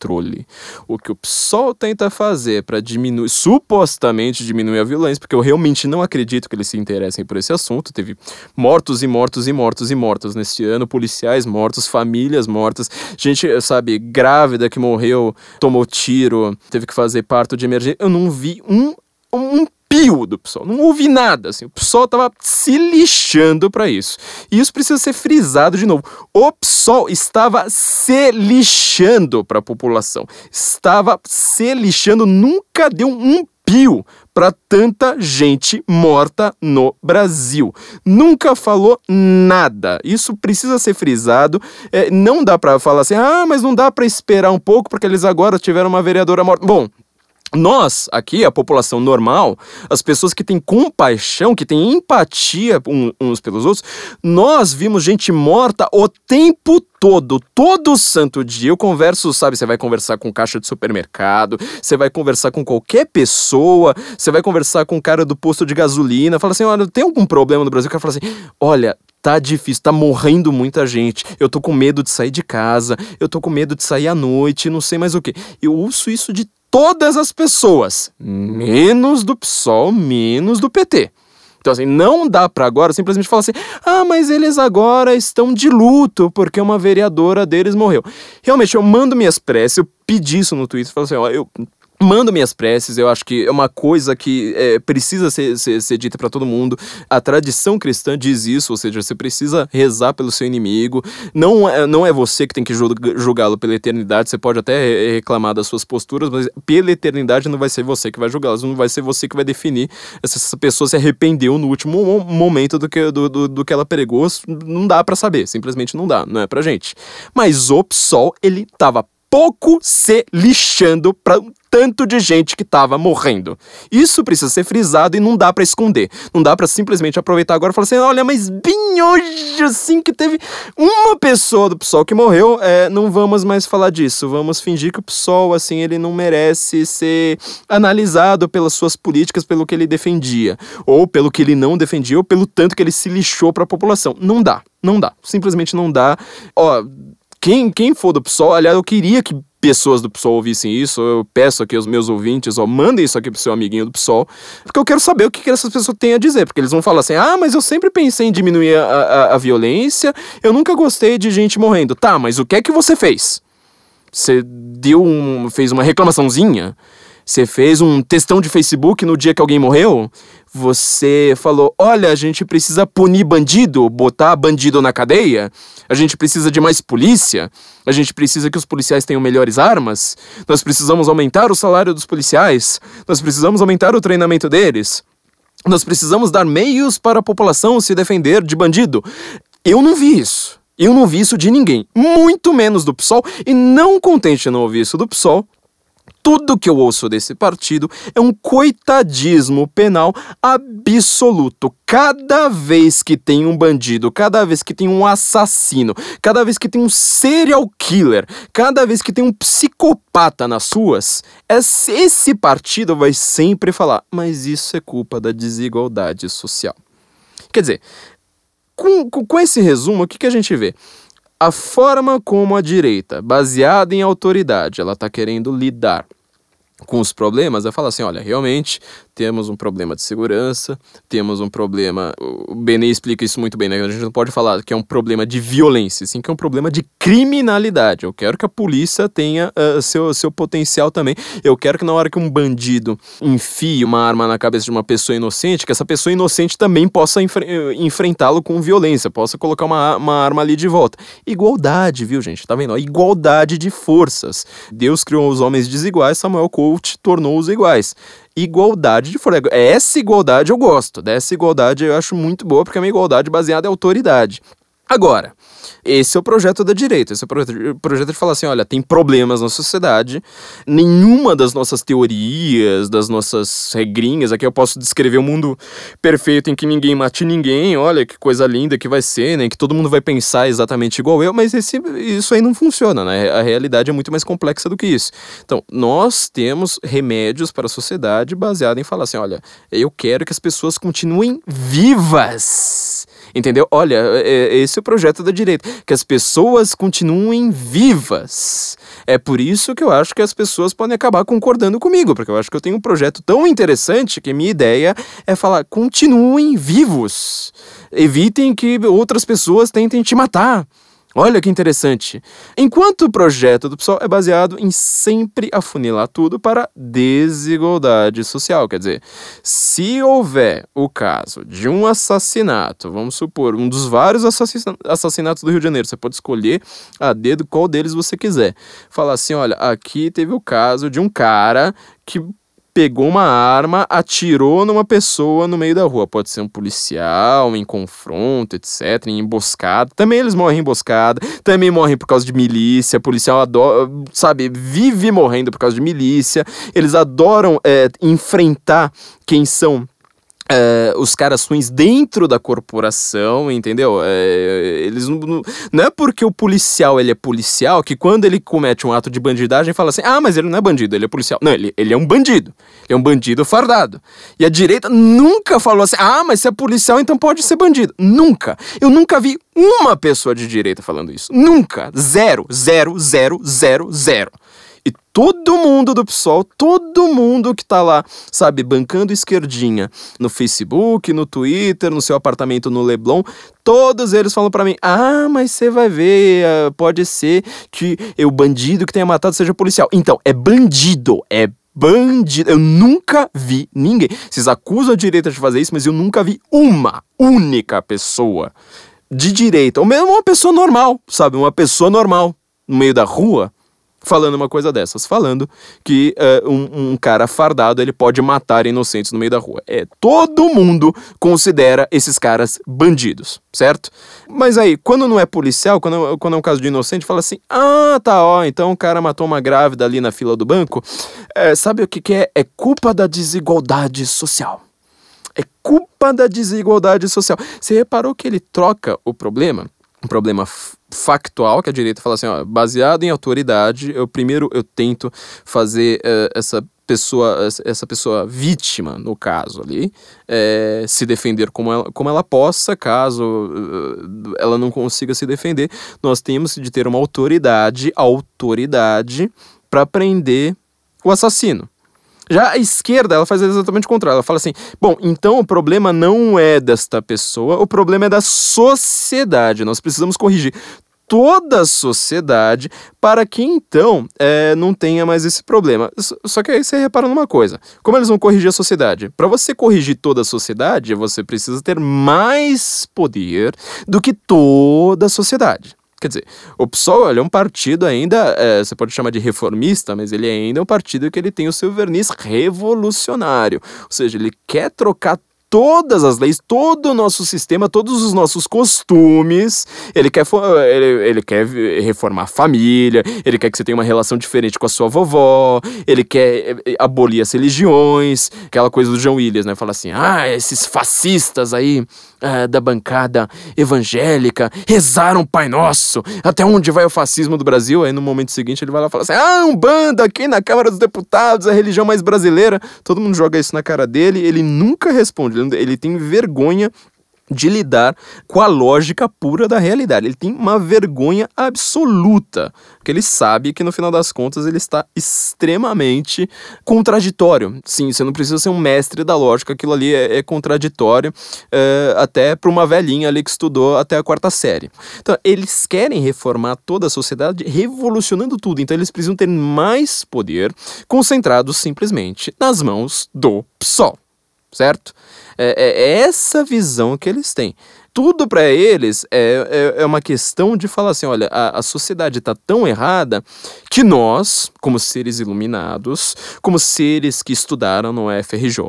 O que o PSOL tenta fazer para diminuir, supostamente diminuir a violência, porque eu realmente não acredito que eles se interessem por esse assunto, teve mortos e mortos e mortos e mortos neste ano, policiais mortos, famílias mortas, gente, sabe, grávida que morreu, tomou tiro, teve que fazer parto de emergência. Eu não vi um, um pio do PSOL. Não ouvi nada, assim. O PSOL tava se lixando para isso. E isso precisa ser frisado de novo. O PSOL estava se lixando para a população. Estava se lixando, nunca deu um pio para tanta gente morta no Brasil. Nunca falou nada. Isso precisa ser frisado. É, não dá para falar assim, ah, mas não dá para esperar um pouco porque eles agora tiveram uma vereadora morta. Bom, nós, aqui, a população normal, as pessoas que têm compaixão, que têm empatia uns pelos outros, nós vimos gente morta o tempo todo, todo santo dia. Eu converso, sabe? Você vai conversar com caixa de supermercado, você vai conversar com qualquer pessoa, você vai conversar com o cara do posto de gasolina, fala assim: olha, tem algum problema no Brasil? O cara fala assim: olha, tá difícil, tá morrendo muita gente. Eu tô com medo de sair de casa, eu tô com medo de sair à noite, não sei mais o que. Eu ouço isso de todas as pessoas, menos do PSOL, menos do PT. Então, assim, não dá para agora simplesmente falar assim: ah, mas eles agora estão de luto porque uma vereadora deles morreu. Realmente, eu mando minhas preces, eu pedi isso no Twitter, falei assim: ó, eu Mando minhas preces, eu acho que é uma coisa que é, precisa ser, ser, ser dita para todo mundo. A tradição cristã diz isso, ou seja, você precisa rezar pelo seu inimigo. Não é, não é você que tem que julgá-lo pela eternidade, você pode até reclamar das suas posturas, mas pela eternidade não vai ser você que vai julgá-las, não vai ser você que vai definir se essa pessoa se arrependeu no último momento do que, do, do, do que ela pregou. Não dá para saber, simplesmente não dá, não é pra gente. Mas o PSOL, ele tava pouco se lixando para tanto de gente que tava morrendo. Isso precisa ser frisado e não dá para esconder. Não dá para simplesmente aproveitar agora e falar assim: olha, mas bem hoje, assim, que teve uma pessoa do PSOL que morreu, é, não vamos mais falar disso. Vamos fingir que o PSOL, assim, ele não merece ser analisado pelas suas políticas, pelo que ele defendia, ou pelo que ele não defendia, ou pelo tanto que ele se lixou para a população. Não dá. Não dá. Simplesmente não dá. Ó, quem, quem for do PSOL, aliás, eu queria que pessoas do PSOL ouvissem isso, eu peço aqui aos meus ouvintes, ó, mandem isso aqui pro seu amiguinho do PSOL, porque eu quero saber o que, que essas pessoas têm a dizer, porque eles vão falar assim, ah, mas eu sempre pensei em diminuir a, a, a violência, eu nunca gostei de gente morrendo. Tá, mas o que é que você fez? Você deu um, fez uma reclamaçãozinha? Você fez um textão de Facebook no dia que alguém morreu? Você falou: olha, a gente precisa punir bandido, botar bandido na cadeia? A gente precisa de mais polícia? A gente precisa que os policiais tenham melhores armas? Nós precisamos aumentar o salário dos policiais? Nós precisamos aumentar o treinamento deles? Nós precisamos dar meios para a população se defender de bandido? Eu não vi isso. Eu não vi isso de ninguém, muito menos do PSOL, e não contente em não ouvir isso do PSOL, tudo que eu ouço desse partido é um coitadismo penal absoluto. Cada vez que tem um bandido, cada vez que tem um assassino, cada vez que tem um serial killer, cada vez que tem um psicopata nas suas, esse partido vai sempre falar: mas isso é culpa da desigualdade social. Quer dizer, com, com esse resumo, o que, que a gente vê? A forma como a direita, baseada em autoridade, ela está querendo lidar com os problemas, é falar assim, olha, realmente temos um problema de segurança, temos um problema. O Benê explica isso muito bem, né? A gente não pode falar que é um problema de violência, sim que é um problema de criminalidade. Eu quero que a polícia tenha uh, seu, seu potencial também. Eu quero que na hora que um bandido enfie uma arma na cabeça de uma pessoa inocente, que essa pessoa inocente também possa enfrentá-lo com violência, possa colocar uma, uma arma ali de volta. Igualdade, viu, gente? Tá vendo? Igualdade de forças. Deus criou os homens desiguais, Samuel Colt tornou-os iguais igualdade de força. Essa igualdade eu gosto, dessa igualdade eu acho muito boa, porque é uma igualdade baseada em autoridade. Agora, esse é o projeto da direita. Esse é o projeto de falar assim: olha, tem problemas na sociedade, nenhuma das nossas teorias, das nossas regrinhas, aqui eu posso descrever um mundo perfeito em que ninguém mate ninguém, olha que coisa linda que vai ser, né? Que todo mundo vai pensar exatamente igual eu, mas esse, isso aí não funciona, né? A realidade é muito mais complexa do que isso. Então, nós temos remédios para a sociedade baseado em falar assim: olha, eu quero que as pessoas continuem vivas Entendeu? Olha, é, é, esse é o projeto da direita, que as pessoas continuem vivas. É por isso que eu acho que as pessoas podem acabar concordando comigo, porque eu acho que eu tenho um projeto tão interessante que minha ideia é falar: continuem vivos. Evitem que outras pessoas tentem te matar. Olha que interessante. Enquanto o projeto do PSOL é baseado em sempre afunilar tudo para desigualdade social, quer dizer, se houver o caso de um assassinato, vamos supor, um dos vários assassinatos do Rio de Janeiro, você pode escolher a dedo qual deles você quiser. Falar assim, olha, aqui teve o caso de um cara que pegou uma arma, atirou numa pessoa no meio da rua. Pode ser um policial, em confronto, etc., em emboscada. Também eles morrem em emboscada, também morrem por causa de milícia. Policial adora, sabe, vive morrendo por causa de milícia. Eles adoram é, enfrentar quem são Uh, os caras ruins dentro da corporação, entendeu? Uh, eles não, não, não, é porque o policial ele é policial que quando ele comete um ato de bandidagem fala assim: ah, mas ele não é bandido, ele é policial. Não, ele, ele é um bandido. Ele é um bandido fardado. E a direita nunca falou assim: ah, mas se é policial então pode ser bandido. Nunca. Eu nunca vi uma pessoa de direita falando isso. Nunca. Zero, zero, zero, zero, zero. Todo mundo do PSOL, todo mundo que tá lá, sabe, bancando esquerdinha no Facebook, no Twitter, no seu apartamento no Leblon, todos eles falam para mim: "Ah, mas você vai ver, ah, pode ser que o bandido que tenha matado seja policial". Então, é bandido, é bandido. Eu nunca vi ninguém. Vocês acusam a direita de fazer isso, mas eu nunca vi uma única pessoa de direita, ou mesmo uma pessoa normal, sabe, uma pessoa normal no meio da rua falando uma coisa dessas, falando que uh, um, um, cara fardado ele pode matar inocentes no meio da rua. É todo mundo considera esses caras bandidos, certo? Mas aí, quando não é policial, quando, quando é um caso de inocente, fala assim: ah, tá, ó, então o cara matou uma grávida ali na fila do banco. É, sabe o que, que é? É culpa da desigualdade social. É culpa da desigualdade social. Você reparou que ele troca o problema? Um problema factual, que a direita fala assim, ó, baseado em autoridade, eu primeiro eu tento fazer uh, essa pessoa, essa pessoa vítima, no caso ali, é, se defender como ela, como ela possa, caso uh, ela não consiga se defender, nós temos de ter uma autoridade, autoridade, para prender o assassino. Já a esquerda, ela faz exatamente o contrário. Ela fala assim: bom, então o problema não é desta pessoa, o problema é da sociedade. Nós precisamos corrigir toda a sociedade para que então é, não tenha mais esse problema. Só que aí você repara numa coisa: como eles vão corrigir a sociedade? Para você corrigir toda a sociedade, você precisa ter mais poder do que toda a sociedade. Quer dizer, o PSOL é um partido ainda, é, você pode chamar de reformista, mas ele ainda é um partido que ele tem o seu verniz revolucionário. Ou seja, ele quer trocar todas as leis, todo o nosso sistema, todos os nossos costumes. Ele quer, ele, ele quer reformar a família, ele quer que você tenha uma relação diferente com a sua vovó, ele quer eh, abolir as religiões, aquela coisa do João Williams, né? Fala assim: ah, esses fascistas aí uh, da bancada evangélica rezaram Pai Nosso. Até onde vai o fascismo do Brasil? Aí no momento seguinte ele vai lá e fala assim: ah, um bando aqui na Câmara dos Deputados, a religião mais brasileira. Todo mundo joga isso na cara dele, ele nunca responde, ele tem vergonha de lidar com a lógica pura da realidade. Ele tem uma vergonha absoluta, porque ele sabe que no final das contas ele está extremamente contraditório. Sim, você não precisa ser um mestre da lógica, aquilo ali é, é contraditório é, até para uma velhinha ali que estudou até a quarta série. Então, eles querem reformar toda a sociedade revolucionando tudo, então eles precisam ter mais poder concentrado simplesmente nas mãos do PSOL, certo? É, é, é essa visão que eles têm tudo para eles é, é, é, uma questão de falar assim: olha, a, a sociedade está tão errada que nós, como seres iluminados, como seres que estudaram no FRJ,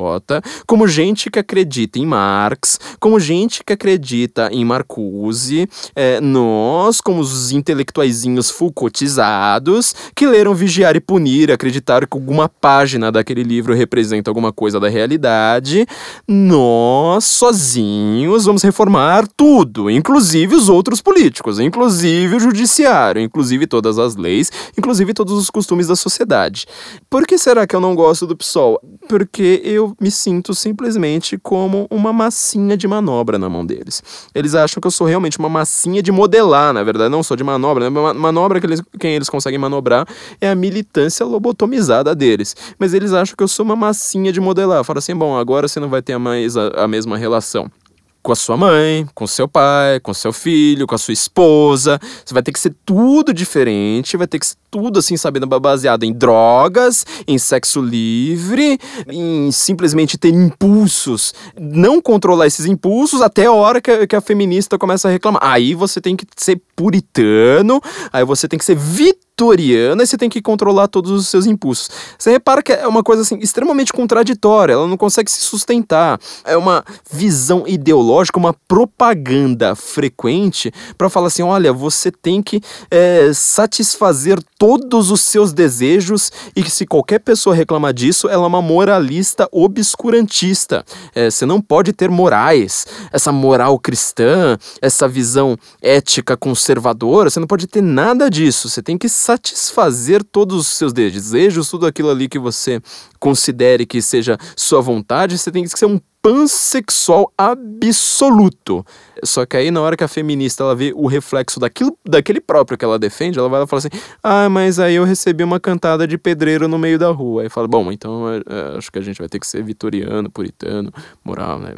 como gente que acredita em Marx, como gente que acredita em Marcuse, é, nós, como os intelectuaizinhos Foucaultizados, que leram Vigiar e Punir, acreditaram que alguma página daquele livro representa alguma coisa da realidade, nós, sozinhos, vamos reformar tudo, inclusive os outros políticos, inclusive o judiciário, inclusive todas as leis, inclusive todos os costumes da sociedade. Por que será que eu não gosto do PSOL? Porque eu me sinto simplesmente como uma massinha de manobra na mão deles. Eles acham que eu sou realmente uma massinha de modelar, na verdade, não sou de manobra. Né? Manobra que eles, quem eles conseguem manobrar é a militância lobotomizada deles. Mas eles acham que eu sou uma massinha de modelar. Fala assim, bom, agora você não vai ter mais a, a mesma relação com a sua mãe, com seu pai, com seu filho, com a sua esposa. Você vai ter que ser tudo diferente, vai ter que ser tudo assim, sabendo baseado em drogas, em sexo livre, em simplesmente ter impulsos. Não controlar esses impulsos até a hora que a, que a feminista começa a reclamar. Aí você tem que ser puritano, aí você tem que ser vitorioso vitoriana e você tem que controlar todos os seus impulsos. Você repara que é uma coisa assim extremamente contraditória, ela não consegue se sustentar. É uma visão ideológica, uma propaganda frequente para falar assim: olha, você tem que é, satisfazer todos os seus desejos e que se qualquer pessoa reclamar disso, ela é uma moralista obscurantista. É, você não pode ter morais, essa moral cristã, essa visão ética conservadora, você não pode ter nada disso. Você tem que satisfazer todos os seus desejos, tudo aquilo ali que você considere que seja sua vontade, você tem que ser um pansexual absoluto. Só que aí, na hora que a feminista ela vê o reflexo daquilo, daquele próprio que ela defende, ela vai lá fala assim: Ah, mas aí eu recebi uma cantada de pedreiro no meio da rua. Aí fala: Bom, então é, é, acho que a gente vai ter que ser vitoriano, puritano, moral, né?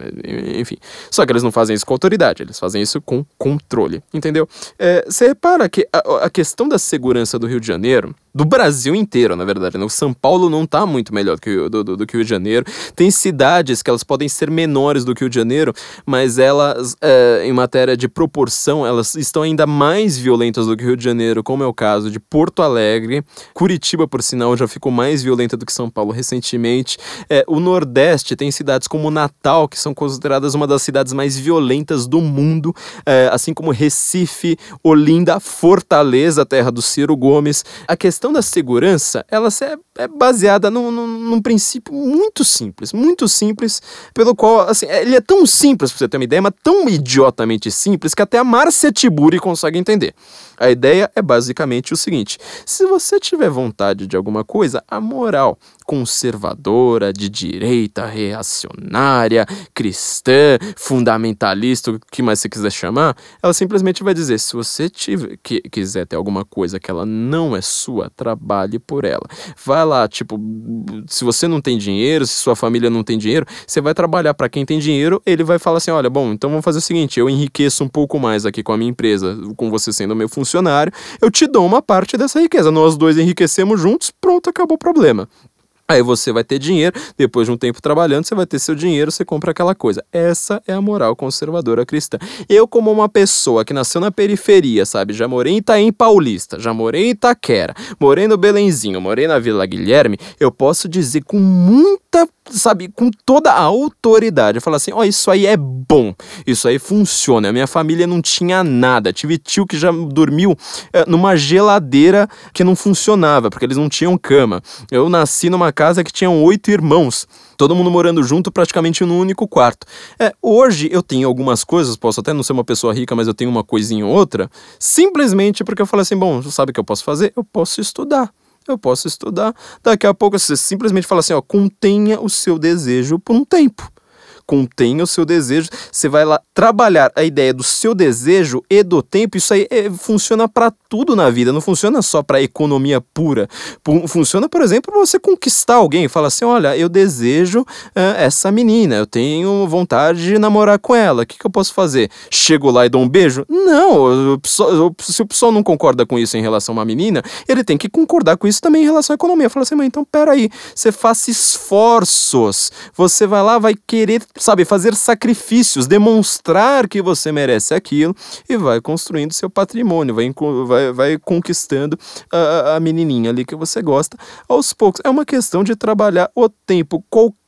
Enfim. Só que eles não fazem isso com autoridade, eles fazem isso com controle, entendeu? É, você repara que a, a questão da segurança do Rio de Janeiro do Brasil inteiro, na verdade. Né? O São Paulo não está muito melhor do que, do, do, do, que o Rio de Janeiro. Tem cidades que elas podem ser menores do que o de Janeiro, mas elas, é, em matéria de proporção, elas estão ainda mais violentas do que o Rio de Janeiro, como é o caso de Porto Alegre. Curitiba, por sinal, já ficou mais violenta do que São Paulo recentemente. É, o Nordeste tem cidades como Natal, que são consideradas uma das cidades mais violentas do mundo, é, assim como Recife, Olinda, Fortaleza, terra do Ciro Gomes. A questão questão da segurança, ela é, é baseada num, num, num, princípio muito simples, muito simples, pelo qual, assim, ele é tão simples, pra você ter uma ideia, mas tão idiotamente simples que até a Márcia Tiburi consegue entender. A ideia é basicamente o seguinte: se você tiver vontade de alguma coisa, a moral conservadora, de direita, reacionária, cristã, fundamentalista, o que mais você quiser chamar, ela simplesmente vai dizer: se você tiver, que, quiser ter alguma coisa que ela não é sua, trabalhe por ela. Vai lá, tipo, se você não tem dinheiro, se sua família não tem dinheiro, você vai trabalhar para quem tem dinheiro, ele vai falar assim: olha, bom, então vamos fazer o seguinte, eu enriqueço um pouco mais aqui com a minha empresa, com você sendo meu funcionário eu te dou uma parte dessa riqueza. Nós dois enriquecemos juntos, pronto, acabou o problema. Aí você vai ter dinheiro, depois de um tempo trabalhando, você vai ter seu dinheiro, você compra aquela coisa. Essa é a moral conservadora cristã. Eu, como uma pessoa que nasceu na periferia, sabe? Já morei em Itaim Paulista, já morei em Itaquera, morei no Belenzinho, morei na Vila Guilherme, eu posso dizer com muita sabe, com toda a autoridade, falar assim: ó, oh, isso aí é bom, isso aí funciona. A minha família não tinha nada. Tive tio que já dormiu é, numa geladeira que não funcionava, porque eles não tinham cama. Eu nasci numa casa que tinha oito irmãos. Todo mundo morando junto, praticamente num único quarto. É, hoje eu tenho algumas coisas, posso até não ser uma pessoa rica, mas eu tenho uma coisinha ou outra, simplesmente porque eu falei assim: bom, sabe o que eu posso fazer? Eu posso estudar eu posso estudar. Daqui a pouco você simplesmente fala assim, ó, contenha o seu desejo por um tempo contenha o seu desejo. Você vai lá trabalhar a ideia do seu desejo e do tempo. Isso aí é, funciona para tudo na vida, não funciona só para economia pura. Funciona, por exemplo, para você conquistar alguém. Fala assim: olha, eu desejo uh, essa menina, eu tenho vontade de namorar com ela. O que, que eu posso fazer? Chego lá e dou um beijo? Não, se o pessoal não concorda com isso em relação a uma menina, ele tem que concordar com isso também em relação à economia. Fala assim, mas então peraí, você faça esforços, você vai lá, vai querer sabe, fazer sacrifícios, demonstrar que você merece aquilo e vai construindo seu patrimônio, vai, vai, vai conquistando a, a menininha ali que você gosta aos poucos. É uma questão de trabalhar o tempo. Qualquer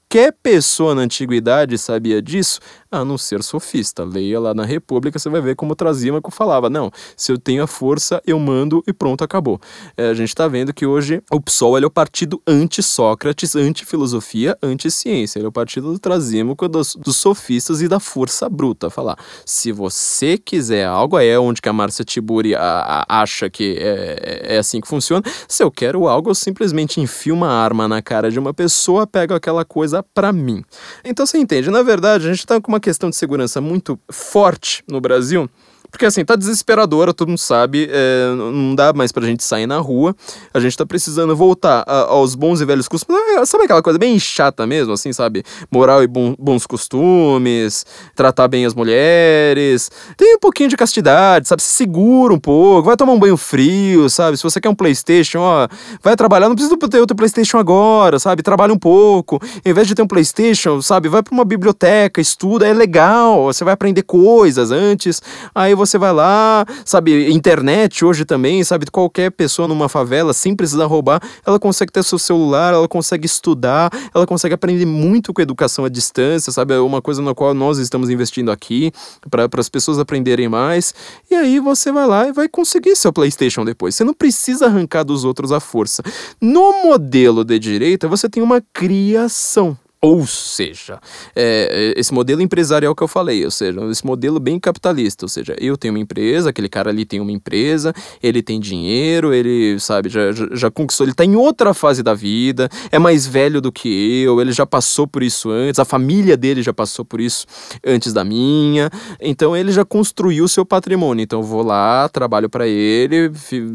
pessoa na antiguidade sabia disso, a não ser sofista. Leia lá na República, você vai ver como Trasímaco falava. Não, se eu tenho a força, eu mando e pronto, acabou. É, a gente está vendo que hoje o PSOL é o partido anti-Sócrates, anti-filosofia, anti-ciência. Ele é o partido do Trasímaco, dos, dos sofistas e da força bruta. Falar, se você quiser algo, é onde que a Márcia Tiburi a, a, acha que é, é assim que funciona. Se eu quero algo, eu simplesmente enfio uma arma na cara de uma pessoa, pego aquela coisa para mim. Então você entende, na verdade, a gente está com uma questão de segurança muito forte no Brasil porque assim, tá desesperadora, todo mundo sabe, é, não dá mais pra gente sair na rua. A gente tá precisando voltar a, aos bons e velhos costumes. É, sabe aquela coisa bem chata mesmo, assim, sabe? Moral e bom, bons costumes, tratar bem as mulheres. Tem um pouquinho de castidade, sabe? Se segura um pouco, vai tomar um banho frio, sabe? Se você quer um Playstation, ó, vai trabalhar, não precisa ter outro Playstation agora, sabe? Trabalha um pouco. Em vez de ter um Playstation, sabe? Vai pra uma biblioteca, estuda, é legal. Você vai aprender coisas antes. Aí você vai lá, sabe, internet hoje também, sabe, qualquer pessoa numa favela, sem precisar roubar, ela consegue ter seu celular, ela consegue estudar, ela consegue aprender muito com educação à distância, sabe, é uma coisa na qual nós estamos investindo aqui, para as pessoas aprenderem mais, e aí você vai lá e vai conseguir seu PlayStation depois. Você não precisa arrancar dos outros à força. No modelo de direita, você tem uma criação. Ou seja, é, é, esse modelo empresarial que eu falei, ou seja, esse modelo bem capitalista, ou seja, eu tenho uma empresa, aquele cara ali tem uma empresa, ele tem dinheiro, ele, sabe, já, já, já conquistou, ele está em outra fase da vida, é mais velho do que eu, ele já passou por isso antes, a família dele já passou por isso antes da minha, então ele já construiu o seu patrimônio, então eu vou lá, trabalho para ele,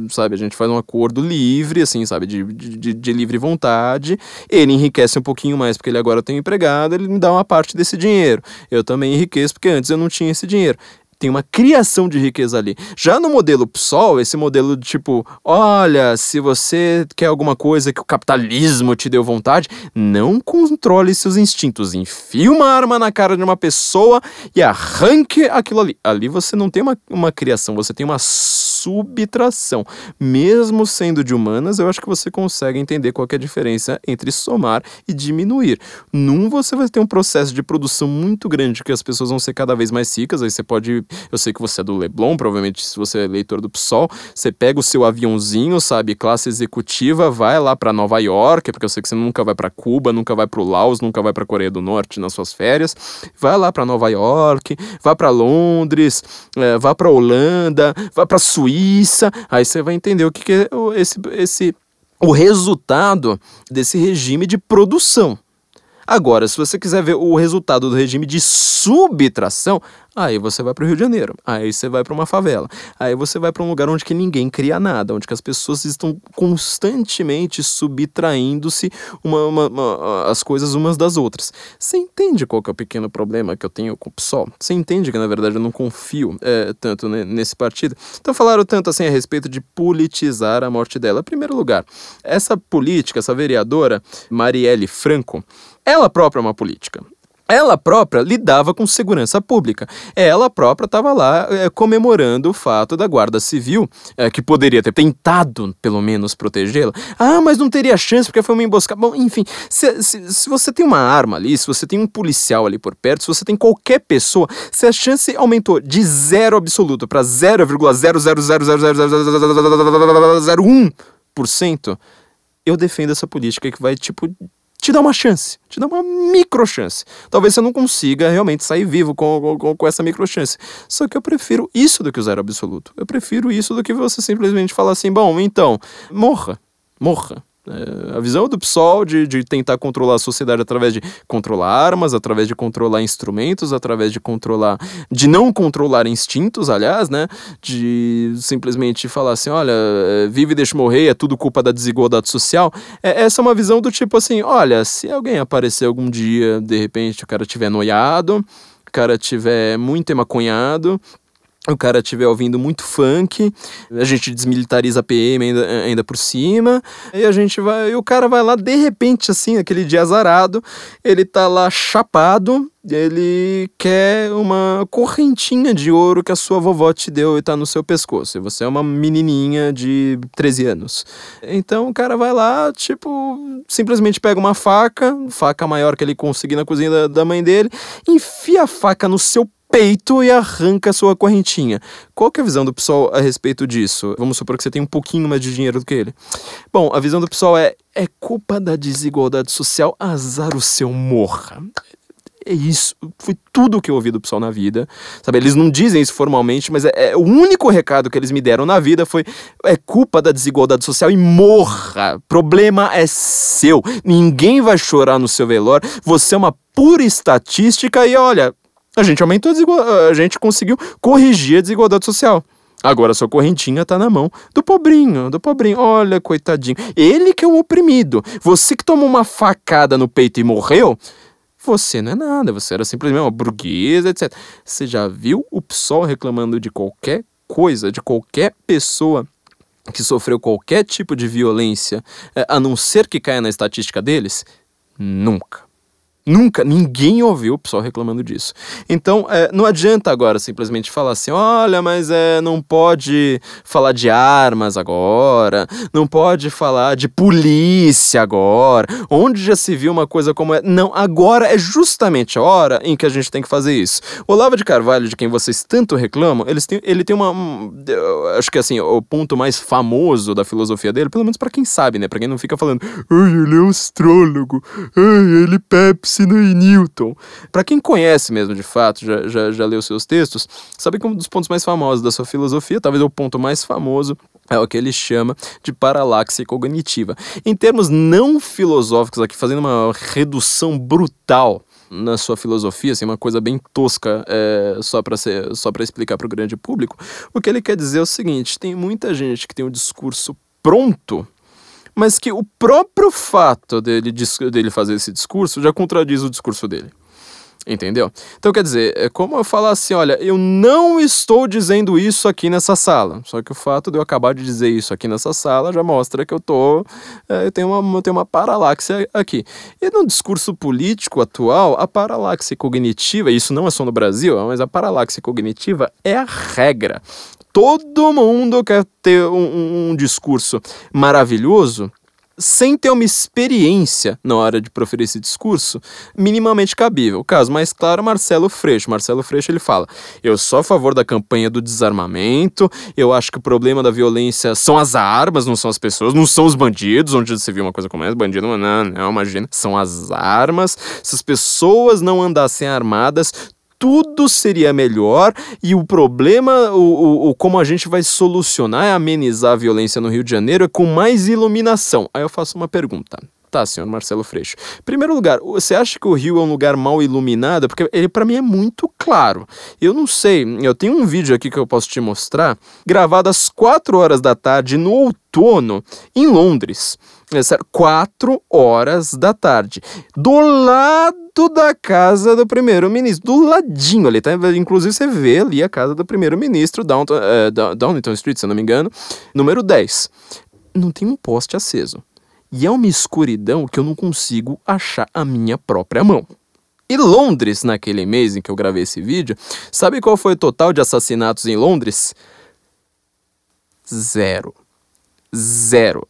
sabe, a gente faz um acordo livre, assim, sabe, de, de, de livre vontade, ele enriquece um pouquinho mais, porque ele agora agora eu tenho empregado, ele me dá uma parte desse dinheiro. Eu também enriqueço porque antes eu não tinha esse dinheiro tem uma criação de riqueza ali. Já no modelo PSOL, esse modelo de tipo, olha, se você quer alguma coisa que o capitalismo te deu vontade, não controle seus instintos. Enfie uma arma na cara de uma pessoa e arranque aquilo ali. Ali você não tem uma, uma criação, você tem uma subtração. Mesmo sendo de humanas, eu acho que você consegue entender qual é a diferença entre somar e diminuir. Num você vai ter um processo de produção muito grande que as pessoas vão ser cada vez mais ricas, aí você pode, eu sei que você é do Leblon, provavelmente se você é leitor do PSOL, você pega o seu aviãozinho, sabe, classe executiva, vai lá para Nova York, porque eu sei que você nunca vai para Cuba, nunca vai para o Laos, nunca vai para Coreia do Norte nas suas férias. Vai lá para Nova York, vai para Londres, é, vai para Holanda, vai para Suíça Aí você vai entender o que, que é esse, esse, o resultado desse regime de produção. Agora, se você quiser ver o resultado do regime de subtração, aí você vai para o Rio de Janeiro, aí você vai para uma favela, aí você vai para um lugar onde que ninguém cria nada, onde que as pessoas estão constantemente subtraindo-se uma, uma, uma, as coisas umas das outras. Você entende qual que é o pequeno problema que eu tenho com o PSOL? Você entende que, na verdade, eu não confio é, tanto nesse partido? Então falaram tanto assim a respeito de politizar a morte dela. Em primeiro lugar, essa política, essa vereadora, Marielle Franco, ela própria é uma política. Ela própria lidava com segurança pública. Ela própria estava lá é, comemorando o fato da Guarda Civil, é, que poderia ter tentado, pelo menos, protegê-la. Ah, mas não teria chance porque foi uma emboscada. Bom, enfim, se, se, se, você tem uma arma ali, se você tem um policial ali por perto, se você tem qualquer pessoa, se a chance aumentou de zero absoluto para 0,0000001%, eu defendo essa política que vai, tipo, te dá uma chance, te dá uma micro chance. Talvez você não consiga realmente sair vivo com, com, com essa micro chance. Só que eu prefiro isso do que o zero absoluto. Eu prefiro isso do que você simplesmente falar assim, bom, então, morra, morra. É, a visão do PSOL de, de tentar controlar a sociedade através de controlar armas, através de controlar instrumentos, através de controlar. de não controlar instintos, aliás, né? De simplesmente falar assim: olha, é, vive e deixa morrer, é tudo culpa da desigualdade social. É, essa é uma visão do tipo assim: olha, se alguém aparecer algum dia, de repente o cara tiver noiado, o cara tiver muito emaconhado o cara estiver ouvindo muito funk, a gente desmilitariza a PM ainda, ainda por cima, e a gente vai, e o cara vai lá de repente assim, aquele dia azarado, ele tá lá chapado, ele quer uma correntinha de ouro que a sua vovó te deu e tá no seu pescoço. E você é uma menininha de 13 anos. Então o cara vai lá, tipo, simplesmente pega uma faca, faca maior que ele conseguir na cozinha da, da mãe dele, enfia a faca no seu peito e arranca sua correntinha. Qual é a visão do pessoal a respeito disso? Vamos supor que você tem um pouquinho mais de dinheiro do que ele. Bom, a visão do pessoal é: é culpa da desigualdade social, azar o seu morra. É isso, foi tudo que eu ouvi do pessoal na vida. Sabe, eles não dizem isso formalmente, mas é, é, o único recado que eles me deram na vida foi: é culpa da desigualdade social e morra. Problema é seu. Ninguém vai chorar no seu velório. Você é uma pura estatística e olha, a gente aumentou a desigualdade, a gente conseguiu corrigir a desigualdade social. Agora sua correntinha tá na mão do pobrinho, do pobrinho. Olha, coitadinho. Ele que é o oprimido. Você que tomou uma facada no peito e morreu, você não é nada. Você era simplesmente uma burguesa, etc. Você já viu o PSOL reclamando de qualquer coisa, de qualquer pessoa que sofreu qualquer tipo de violência, eh, a não ser que caia na estatística deles? Nunca. Nunca, ninguém ouviu o pessoal reclamando disso. Então, é, não adianta agora simplesmente falar assim: olha, mas é, não pode falar de armas agora, não pode falar de polícia agora. Onde já se viu uma coisa como é? Não, agora é justamente a hora em que a gente tem que fazer isso. O Olavo de Carvalho, de quem vocês tanto reclamam, eles têm, ele tem uma. Acho que assim, o ponto mais famoso da filosofia dele, pelo menos para quem sabe, né? Pra quem não fica falando, ai, ele é um astrólogo, ai, ele Pepsi e Newton. Para quem conhece mesmo de fato, já, já, já leu seus textos, sabe que um dos pontos mais famosos da sua filosofia, talvez o ponto mais famoso, é o que ele chama de paralaxe cognitiva. Em termos não filosóficos, aqui fazendo uma redução brutal na sua filosofia, assim, uma coisa bem tosca, é, só para só para explicar para o grande público, o que ele quer dizer é o seguinte: tem muita gente que tem um discurso pronto mas que o próprio fato dele, dele fazer esse discurso já contradiz o discurso dele. Entendeu? Então, quer dizer, é como eu falar assim: olha, eu não estou dizendo isso aqui nessa sala. Só que o fato de eu acabar de dizer isso aqui nessa sala já mostra que eu tô. É, eu, tenho uma, eu tenho uma paralaxe aqui. E no discurso político atual, a paralaxe cognitiva, isso não é só no Brasil, mas a paralaxe cognitiva é a regra todo mundo quer ter um, um, discurso maravilhoso sem ter uma experiência na hora de proferir esse discurso minimamente cabível. O caso mais claro, Marcelo Freixo. Marcelo Freixo ele fala: "Eu sou a favor da campanha do desarmamento. Eu acho que o problema da violência são as armas, não são as pessoas, não são os bandidos, onde você viu uma coisa como essa, bandido não, não, imagina, são as armas. Se as pessoas não andassem armadas, tudo seria melhor e o problema, o, o, o, como a gente vai solucionar amenizar a violência no Rio de Janeiro é com mais iluminação. Aí eu faço uma pergunta. Tá, senhor Marcelo Freixo. Primeiro lugar, você acha que o Rio é um lugar mal iluminado? Porque ele para mim é muito claro. Eu não sei, eu tenho um vídeo aqui que eu posso te mostrar, gravado às 4 horas da tarde no outono em Londres. É sério, 4 horas da tarde. Do lado da casa do primeiro-ministro, do ladinho ali, tá? Inclusive você vê ali a casa do primeiro-ministro, Downton, uh, Street, se eu não me engano, número 10. Não tem um poste aceso. E é uma escuridão que eu não consigo achar a minha própria mão. E Londres, naquele mês em que eu gravei esse vídeo, sabe qual foi o total de assassinatos em Londres? Zero. Zero.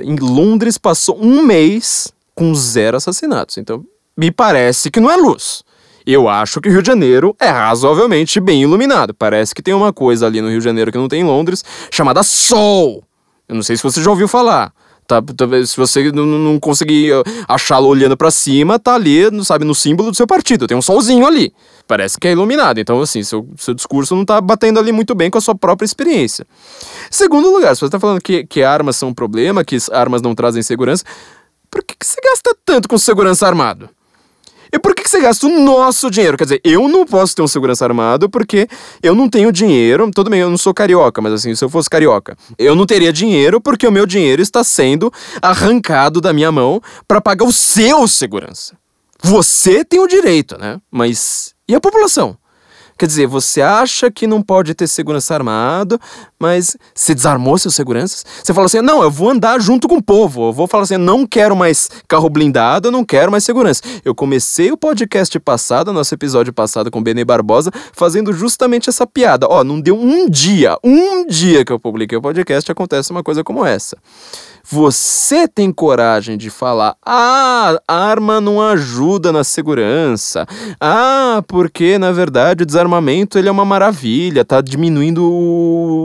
Em Londres passou um mês com zero assassinatos. Então, me parece que não é luz. Eu acho que o Rio de Janeiro é razoavelmente bem iluminado. Parece que tem uma coisa ali no Rio de Janeiro que não tem em Londres, chamada Sol. Eu não sei se você já ouviu falar. Tá, se você não, não conseguir achá-lo olhando para cima, tá ali, sabe, no símbolo do seu partido. Tem um solzinho ali. Parece que é iluminado. Então, assim, seu, seu discurso não tá batendo ali muito bem com a sua própria experiência. Segundo lugar, se você tá falando que, que armas são um problema, que armas não trazem segurança, por que, que você gasta tanto com segurança armado? E por que, que você gasta o nosso dinheiro? Quer dizer, eu não posso ter um segurança armado porque eu não tenho dinheiro. Tudo bem, eu não sou carioca, mas assim, se eu fosse carioca, eu não teria dinheiro porque o meu dinheiro está sendo arrancado da minha mão para pagar o seu segurança. Você tem o direito, né? Mas e a população? Quer dizer, você acha que não pode ter segurança armado, mas você desarmou seus seguranças? Você fala assim: não, eu vou andar junto com o povo. Eu vou falar assim: não quero mais carro blindado, eu não quero mais segurança. Eu comecei o podcast passado, nosso episódio passado com o Benê Barbosa, fazendo justamente essa piada. Ó, não deu um dia, um dia que eu publiquei o podcast, acontece uma coisa como essa você tem coragem de falar: ah, arma não ajuda na segurança. Ah, porque na verdade o desarmamento ele é uma maravilha, tá diminuindo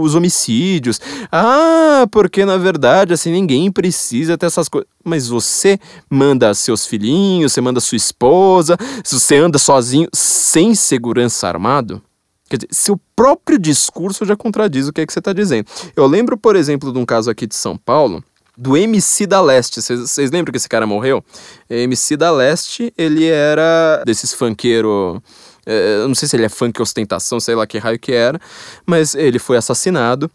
os homicídios. Ah, porque na verdade assim ninguém precisa ter essas coisas. Mas você manda seus filhinhos, você manda sua esposa, você anda sozinho sem segurança armado, Quer dizer, seu próprio discurso já contradiz o que é que você está dizendo. Eu lembro, por exemplo, de um caso aqui de São Paulo, do MC da Leste. Vocês lembram que esse cara morreu? MC da Leste, ele era desses funkeiro É, eu não sei se ele é funk ostentação, sei lá que raio que era, mas ele foi assassinado.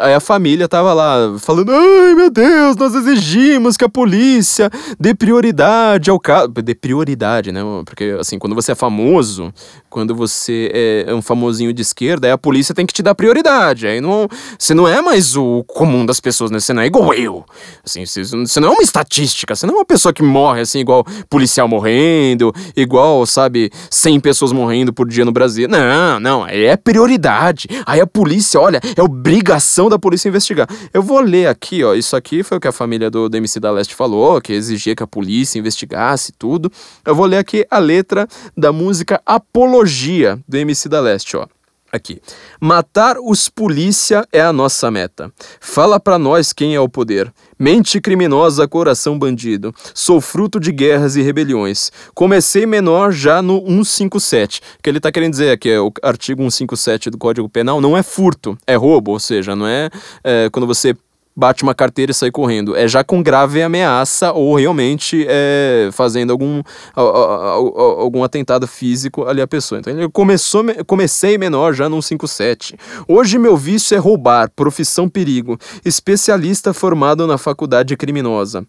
Aí a família tava lá falando: ai meu Deus, nós exigimos que a polícia dê prioridade ao caso. Dê prioridade, né? Porque assim, quando você é famoso, quando você é um famosinho de esquerda, aí a polícia tem que te dar prioridade. Aí não, você não é mais o comum das pessoas, né? Você não é igual eu. Assim, você, você não é uma estatística, você não é uma pessoa que morre assim, igual policial morrendo, igual, sabe, 100 pessoas morrendo por dia no Brasil. Não, não, é prioridade. Aí a polícia, olha, é obrigação da polícia investigar. Eu vou ler aqui, ó. Isso aqui foi o que a família do, do MC da Leste falou, que exigia que a polícia investigasse tudo. Eu vou ler aqui a letra da música Apologia do MC da Leste, ó. Aqui. Matar os polícia é a nossa meta. Fala para nós quem é o poder. Mente criminosa, coração bandido. Sou fruto de guerras e rebeliões. Comecei menor já no 157. O que ele tá querendo dizer aqui é o artigo 157 do Código Penal não é furto, é roubo, ou seja, não é, é quando você bate uma carteira e sai correndo. É já com grave ameaça ou realmente é, fazendo algum, algum atentado físico ali a pessoa. Então ele começou, comecei menor já no 57. Hoje meu vício é roubar, profissão perigo, especialista formado na faculdade criminosa.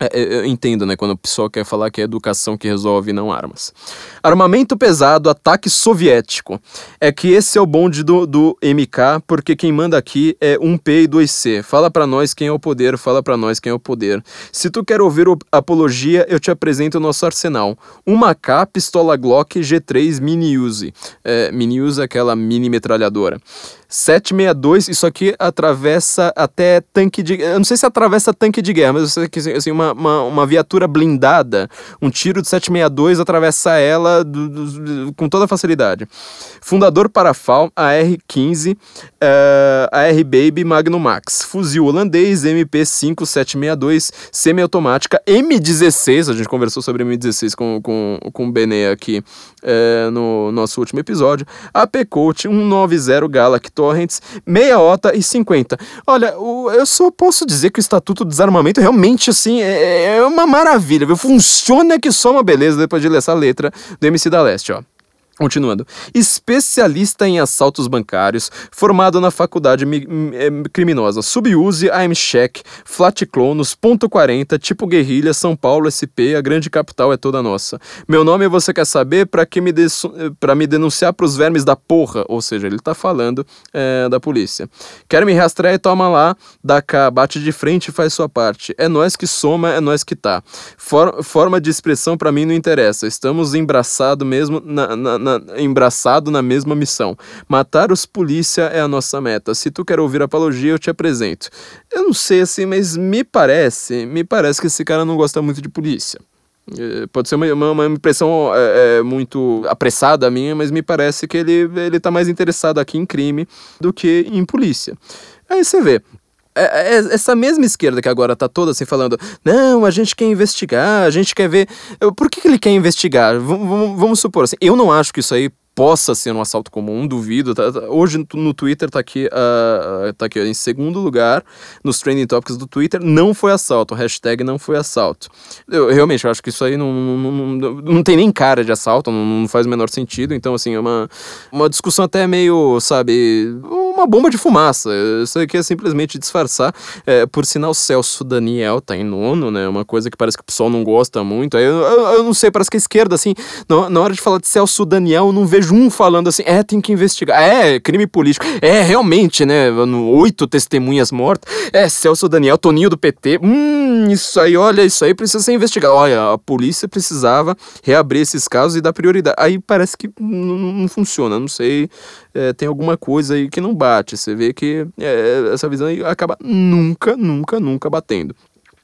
É, eu entendo, né, quando o pessoal quer falar que é educação que resolve, não armas. Armamento pesado, ataque soviético. É que esse é o bonde do, do MK, porque quem manda aqui é 1P e 2C. Fala para nós quem é o poder, fala para nós quem é o poder. Se tu quer ouvir apologia, eu te apresento o nosso arsenal. Uma K, pistola Glock G3 Mini Use. É, mini Use é aquela mini metralhadora. 762, isso aqui atravessa até tanque de. Eu não sei se atravessa tanque de guerra, mas eu sei que assim, uma, uma, uma viatura blindada, um tiro de 762 atravessa ela do, do, com toda facilidade. Fundador Parafal, AR-15, uh, AR-Baby Magnum Max. Fuzil holandês, MP5 semi-automática, M16, a gente conversou sobre M16 com, com, com o Benê aqui uh, no nosso último episódio. AP Coach 190 Galact torrents, meia OTA e 50. Olha, eu só posso dizer que o Estatuto do Desarmamento realmente, assim, é, é uma maravilha, viu? Funciona que só uma beleza depois de ler essa letra do MC da Leste, ó. Continuando. Especialista em assaltos bancários, formado na faculdade eh, criminosa Subuse, AMCheck, Flatclonos, Ponto 40, Tipo Guerrilha, São Paulo, SP, a grande capital é toda nossa. Meu nome você quer saber para que me de, me denunciar pros vermes da porra, ou seja, ele tá falando é, da polícia. Quer me rastrear e toma lá, dá cá, bate de frente e faz sua parte. É nós que soma, é nós que tá. For, forma de expressão para mim não interessa. Estamos embraçados mesmo na, na na, embraçado na mesma missão. Matar os polícia é a nossa meta. Se tu quer ouvir apologia, eu te apresento. Eu não sei assim, mas me parece, me parece que esse cara não gosta muito de polícia. É, pode ser uma, uma, impressão é, é, muito apressada minha, mas me parece que ele, ele tá mais interessado aqui em crime do que em polícia. Aí você vê, essa mesma esquerda que agora tá toda assim falando, não, a gente quer investigar, a gente quer ver. Por que, que ele quer investigar? V vamos supor assim, eu não acho que isso aí possa ser um assalto comum, duvido. Tá, tá, hoje no Twitter tá aqui, uh, tá aqui em segundo lugar nos trending topics do Twitter, não foi assalto, hashtag não foi assalto. Eu realmente eu acho que isso aí não, não, não, não tem nem cara de assalto, não, não, faz o menor sentido. Então, assim, é uma, uma discussão até meio, sabe, uma bomba de fumaça. Isso aqui é simplesmente disfarçar. É, por sinal, Celso Daniel tá em nono, né? Uma coisa que parece que o pessoal não gosta muito. Eu, eu, eu não sei, parece que a esquerda, assim, na, na hora de falar de Celso Daniel, eu não vejo vejo um falando assim, é, tem que investigar. É, crime político. É, realmente, né? Oito testemunhas mortas. É, Celso Daniel, Toninho do PT. Hum, isso aí, olha, isso aí precisa ser investigado. Olha, a polícia precisava reabrir esses casos e dar prioridade. Aí parece que não funciona, não sei. É, tem alguma coisa aí que não bate. Você vê que é, essa visão acaba nunca, nunca, nunca batendo.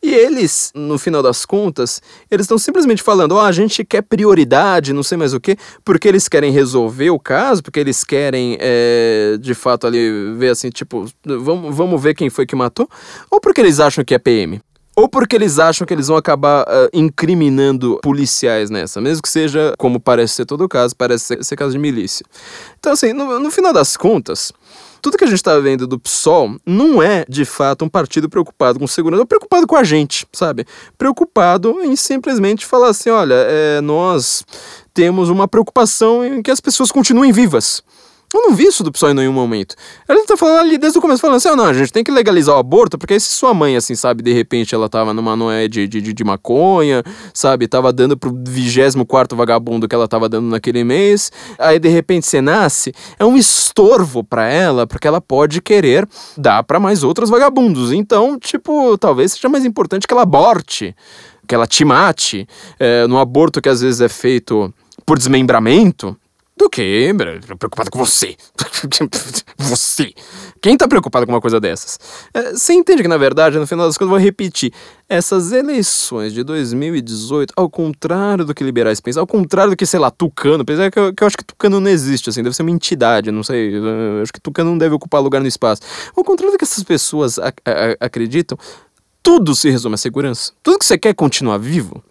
E eles, no final das contas, eles estão simplesmente falando: ó, oh, a gente quer prioridade, não sei mais o que, porque eles querem resolver o caso, porque eles querem, é, de fato, ali ver assim, tipo, vamos, vamos ver quem foi que matou, ou porque eles acham que é PM. Ou porque eles acham que eles vão acabar uh, incriminando policiais nessa, mesmo que seja, como parece ser todo o caso, parece ser, ser caso de milícia. Então, assim, no, no final das contas, tudo que a gente está vendo do PSOL não é, de fato, um partido preocupado com segurança, preocupado com a gente, sabe? Preocupado em simplesmente falar assim: olha, é, nós temos uma preocupação em que as pessoas continuem vivas. Eu não vi isso do PSOL em nenhum momento. Ela tá falando ali desde o começo, falando assim, ah, não, a gente tem que legalizar o aborto, porque se sua mãe, assim, sabe, de repente ela tava numa noé de, de, de maconha, sabe, tava dando pro 24 vagabundo que ela tava dando naquele mês, aí de repente você nasce, é um estorvo para ela, porque ela pode querer dar para mais outros vagabundos. Então, tipo, talvez seja mais importante que ela aborte, que ela te mate, é, no aborto que às vezes é feito por desmembramento, do que preocupado com você. [LAUGHS] você. Quem tá preocupado com uma coisa dessas? É, você entende que, na verdade, no final das contas, eu vou repetir. Essas eleições de 2018, ao contrário do que liberais pensam, ao contrário do que, sei lá, Tucano, apesar que eu, que eu acho que Tucano não existe, assim, deve ser uma entidade, não sei. Acho que Tucano não deve ocupar lugar no espaço. Ao contrário do que essas pessoas acreditam, tudo se resume à segurança. Tudo que você quer é continuar vivo.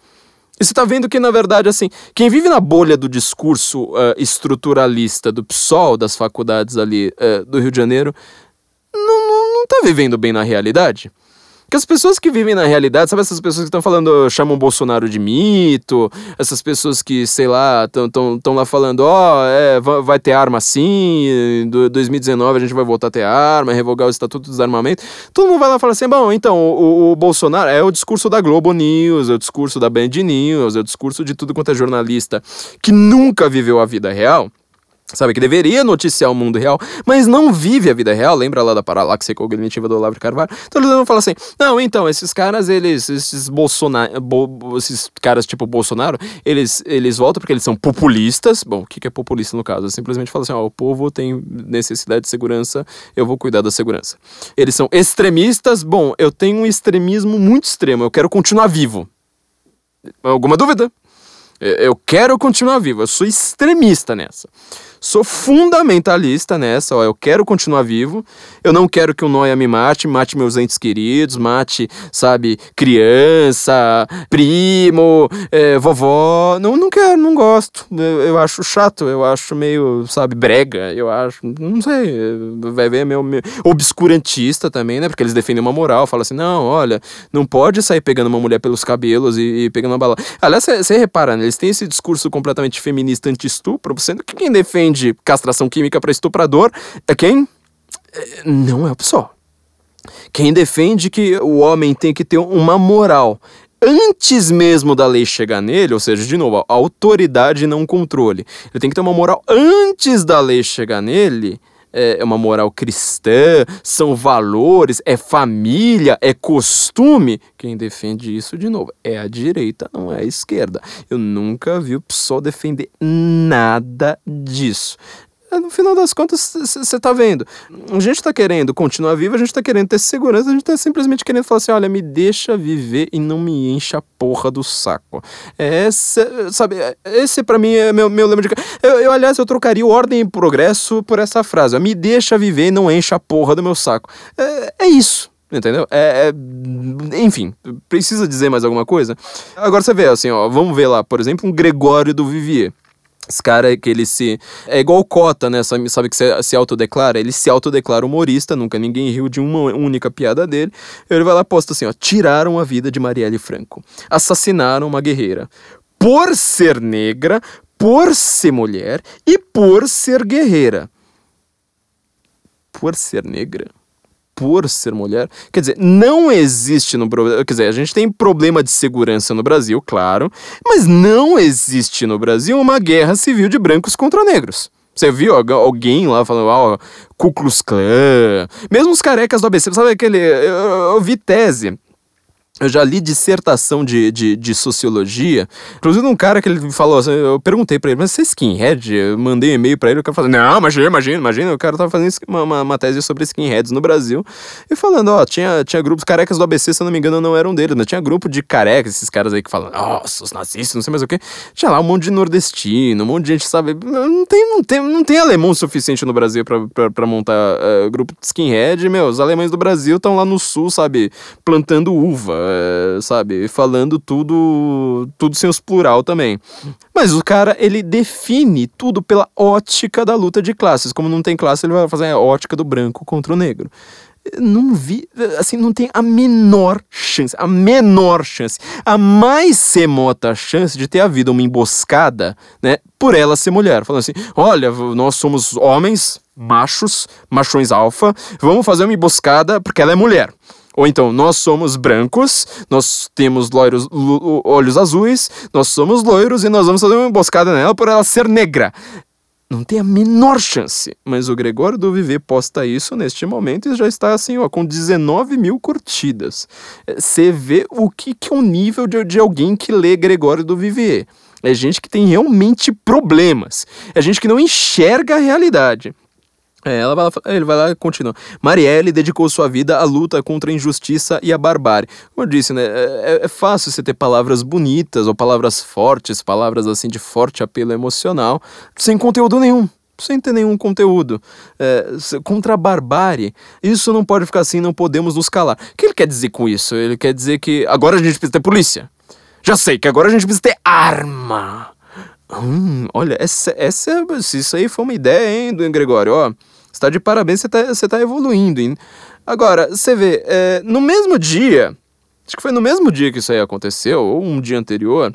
E você está vendo que, na verdade, assim, quem vive na bolha do discurso uh, estruturalista do PSOL, das faculdades ali uh, do Rio de Janeiro, não, não, não tá vivendo bem na realidade. Que as pessoas que vivem na realidade, sabe essas pessoas que estão falando, chamam Bolsonaro de mito, essas pessoas que, sei lá, estão lá falando, ó, oh, é, vai ter arma sim, em 2019 a gente vai voltar a ter arma, revogar o Estatuto do Desarmamento. Todo mundo vai lá e fala assim, bom, então, o, o Bolsonaro é o discurso da Globo News, é o discurso da Band News, é o discurso de tudo quanto é jornalista que nunca viveu a vida real sabe, que deveria noticiar o mundo real, mas não vive a vida real, lembra lá da paralaxe cognitiva do Olavo de Carvalho? Então eles vão falar assim, não, então, esses caras, eles, esses Bolsonaro, bo, esses caras tipo Bolsonaro, eles, eles voltam porque eles são populistas, bom, o que, é populista no caso? É simplesmente fala assim, ó, o povo tem necessidade de segurança, eu vou cuidar da segurança. Eles são extremistas, bom, eu tenho um extremismo muito extremo, eu quero continuar vivo. Alguma dúvida? Eu quero continuar vivo, eu sou extremista nessa. Sou fundamentalista nessa, ó, eu quero continuar vivo, eu não quero que o Noia me mate, mate meus entes queridos, mate, sabe, criança, primo, é, vovó, não, não quero, não gosto, eu, eu, acho chato, eu acho meio, sabe, brega, eu acho, não sei, vai ver meu, meu obscurantista também, né, porque eles defendem uma moral, falam assim, não, olha, não pode sair pegando uma mulher pelos cabelos e, e pegando uma bala. Aliás, você repara, né, eles têm esse discurso completamente feminista anti-estupro, sendo que quem defende defende castração química para estuprador é quem? É, não é o PSOL. Quem defende que o homem tem que ter uma moral antes mesmo da lei chegar nele, ou seja, de novo, autoridade não controle. Ele tem que ter uma moral antes da lei chegar nele. É, é uma moral cristã, são valores, é família, é costume. Quem defende isso, de novo, é a direita, não é a esquerda. Eu nunca vi o PSOL defender nada disso. É, no final das contas, você tá vendo. A gente tá querendo continuar vivo, a gente tá querendo ter segurança, a gente tá simplesmente querendo falar assim: olha, me deixa viver e não me encha a porra do saco. Esse, sabe, esse para mim é meu, meu lema de. Eu, eu, aliás, eu trocaria o ordem e progresso por essa frase: me deixa viver e não encha a porra do meu saco. É, é isso. Entendeu? É, é, enfim, precisa dizer mais alguma coisa? Agora você vê, assim, ó, vamos ver lá, por exemplo, um Gregório do Vivier. Esse cara que ele se. É igual Cota, né? Sabe, sabe que se, se autodeclara? Ele se autodeclara humorista, nunca ninguém riu de uma única piada dele. Ele vai lá e posta assim: ó, tiraram a vida de Marielle Franco. Assassinaram uma guerreira. Por ser negra, por ser mulher e por ser guerreira. Por ser negra? Por ser mulher. Quer dizer, não existe no Quer dizer, a gente tem problema de segurança no Brasil, claro, mas não existe no Brasil uma guerra civil de brancos contra negros. Você viu alguém lá falando, ó, oh, Ku Klux Klan, mesmo os carecas do ABC, sabe aquele. Eu, eu vi tese eu já li dissertação de, de, de, sociologia. Inclusive, um cara que ele falou assim, eu perguntei pra ele, mas você é skinhead? Eu mandei um e-mail pra ele, o cara falou, não, imagina, imagina, imagina. O cara tava fazendo uma, uma, uma, tese sobre skinheads no Brasil. E falando, ó, tinha, tinha grupos carecas do ABC, se eu não me engano, não eram deles, mas tinha grupo de carecas, esses caras aí que falam, nossa, os nazistas, não sei mais o quê. Tinha lá um monte de nordestino, um monte de gente, sabe? Não tem, não tem, não tem alemão suficiente no Brasil pra, pra, pra montar uh, grupo de skinhead. Meu, os alemães do Brasil estão lá no sul, sabe? Plantando uva é, sabe? Falando tudo, tudo sem os plural também. Mas o cara, ele define tudo pela ótica da luta de classes. Como não tem classe, ele vai fazer a ótica do branco contra o negro. não vi, assim, não tem a menor chance, a menor chance, a mais remota chance de ter havido uma emboscada, né, por ela ser mulher. Falando assim, olha, nós somos homens, machos, machões alfa, vamos fazer uma emboscada porque ela é mulher. Ou então, nós somos brancos, nós temos loiros, olhos azuis, nós somos loiros e nós vamos fazer uma emboscada nela por ela ser negra. Não tem a menor chance. Mas o Gregório do Viver posta isso neste momento e já está assim, ó, com 19 mil curtidas. Você vê o que, que é o nível de, de alguém que lê Gregório do Vivier. É gente que tem realmente problemas. É gente que não enxerga a realidade. É, ela vai lá, ele vai lá e continua. Marielle dedicou sua vida à luta contra a injustiça e a barbárie. Como eu disse, né? É, é, fácil você ter palavras bonitas ou palavras fortes, palavras assim de forte apelo emocional, sem conteúdo nenhum. Sem ter nenhum conteúdo. É, contra a barbárie. Isso não pode ficar assim, não podemos nos calar. O que ele quer dizer com isso? Ele quer dizer que agora a gente precisa ter polícia. Já sei que agora a gente precisa ter arma. Hum, olha, essa, essa, isso aí foi uma ideia, hein, do Gregório, ó. Você tá de parabéns, você tá, você tá evoluindo, hein? Agora, você vê, é, no mesmo dia, acho que foi no mesmo dia que isso aí aconteceu, ou um dia anterior,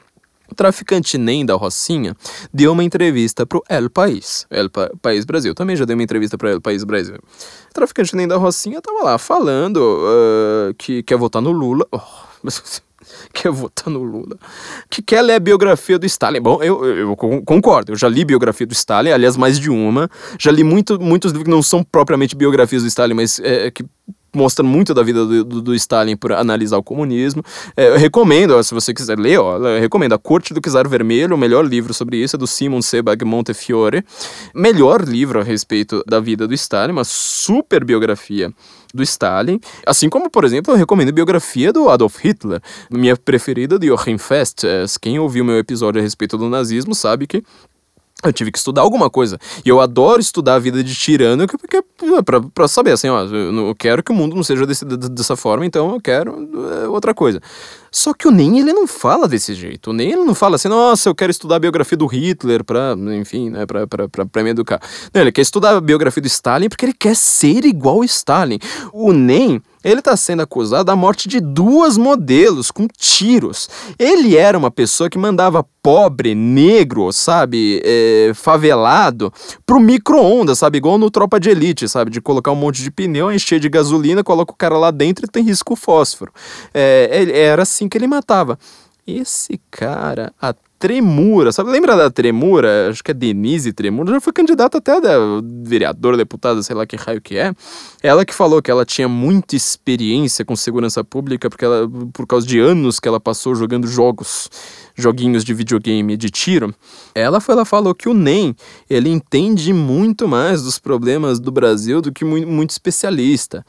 o traficante Nem da Rocinha deu uma entrevista pro El País, El pa País Brasil. Também já deu uma entrevista pro El País Brasil. O traficante Nem da Rocinha tava lá falando uh, que quer votar no Lula. Oh, mas [LAUGHS] quer votar no Lula, que quer ler a biografia do Stalin. Bom, eu, eu, concordo, eu já li biografia do Stalin, aliás, mais de uma. Já li muito, muitos livros que não são propriamente biografias do Stalin, mas é, que mostram muito da vida do, do, do Stalin por analisar o comunismo. É, eu recomendo, ó, se você quiser ler, ó, eu recomendo A Corte do Czar Vermelho, o melhor livro sobre isso é do Simon Sebag Montefiore. Melhor livro a respeito da vida do Stalin, uma super biografia do Stalin, assim como, por exemplo, eu recomendo a biografia do Adolf Hitler, minha preferida de Joachim Fest. É, quem ouviu meu episódio a respeito do nazismo sabe que eu tive que estudar alguma coisa. E eu adoro estudar a vida de tirano porque, pra, pra saber, assim, ó, eu quero que o mundo não seja desse, dessa forma, então eu quero é, outra coisa. Só que o Nem, ele não fala desse jeito. O Nem, ele não fala assim, nossa, eu quero estudar a biografia do Hitler pra, enfim, né, pra, pra, pra, pra me educar. Não, ele quer estudar a biografia do Stalin porque ele quer ser igual ao Stalin. O Nem ele está sendo acusado da morte de duas modelos com tiros. Ele era uma pessoa que mandava pobre, negro, sabe, é, favelado, pro micro-ondas, sabe, igual no Tropa de Elite, sabe, de colocar um monte de pneu, encher de gasolina, coloca o cara lá dentro e tem risco fósforo. É, era assim que ele matava. Esse cara, a Tremura, sabe? Lembra da Tremura? Acho que é Denise Tremura, já foi candidata até a vereadora, deputada, sei lá que raio que é. Ela que falou que ela tinha muita experiência com segurança pública porque ela, por causa de anos que ela passou jogando jogos, joguinhos de videogame de tiro. Ela foi, ela falou que o NEM, ele entende muito mais dos problemas do Brasil do que muito, muito especialista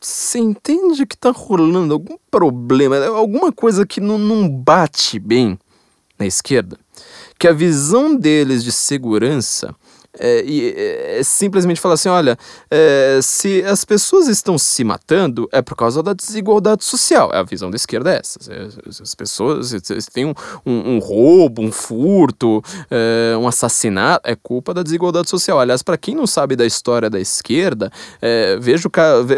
você entende que tá rolando algum problema, alguma coisa que não, não bate bem na esquerda? Que a visão deles de segurança é, é, é, simplesmente falar assim: olha, é, se as pessoas estão se matando, é por causa da desigualdade social. A visão da esquerda é essa. As pessoas têm um, um, um roubo, um furto, é, um assassinato, é culpa da desigualdade social. Aliás, para quem não sabe da história da esquerda, é, veja,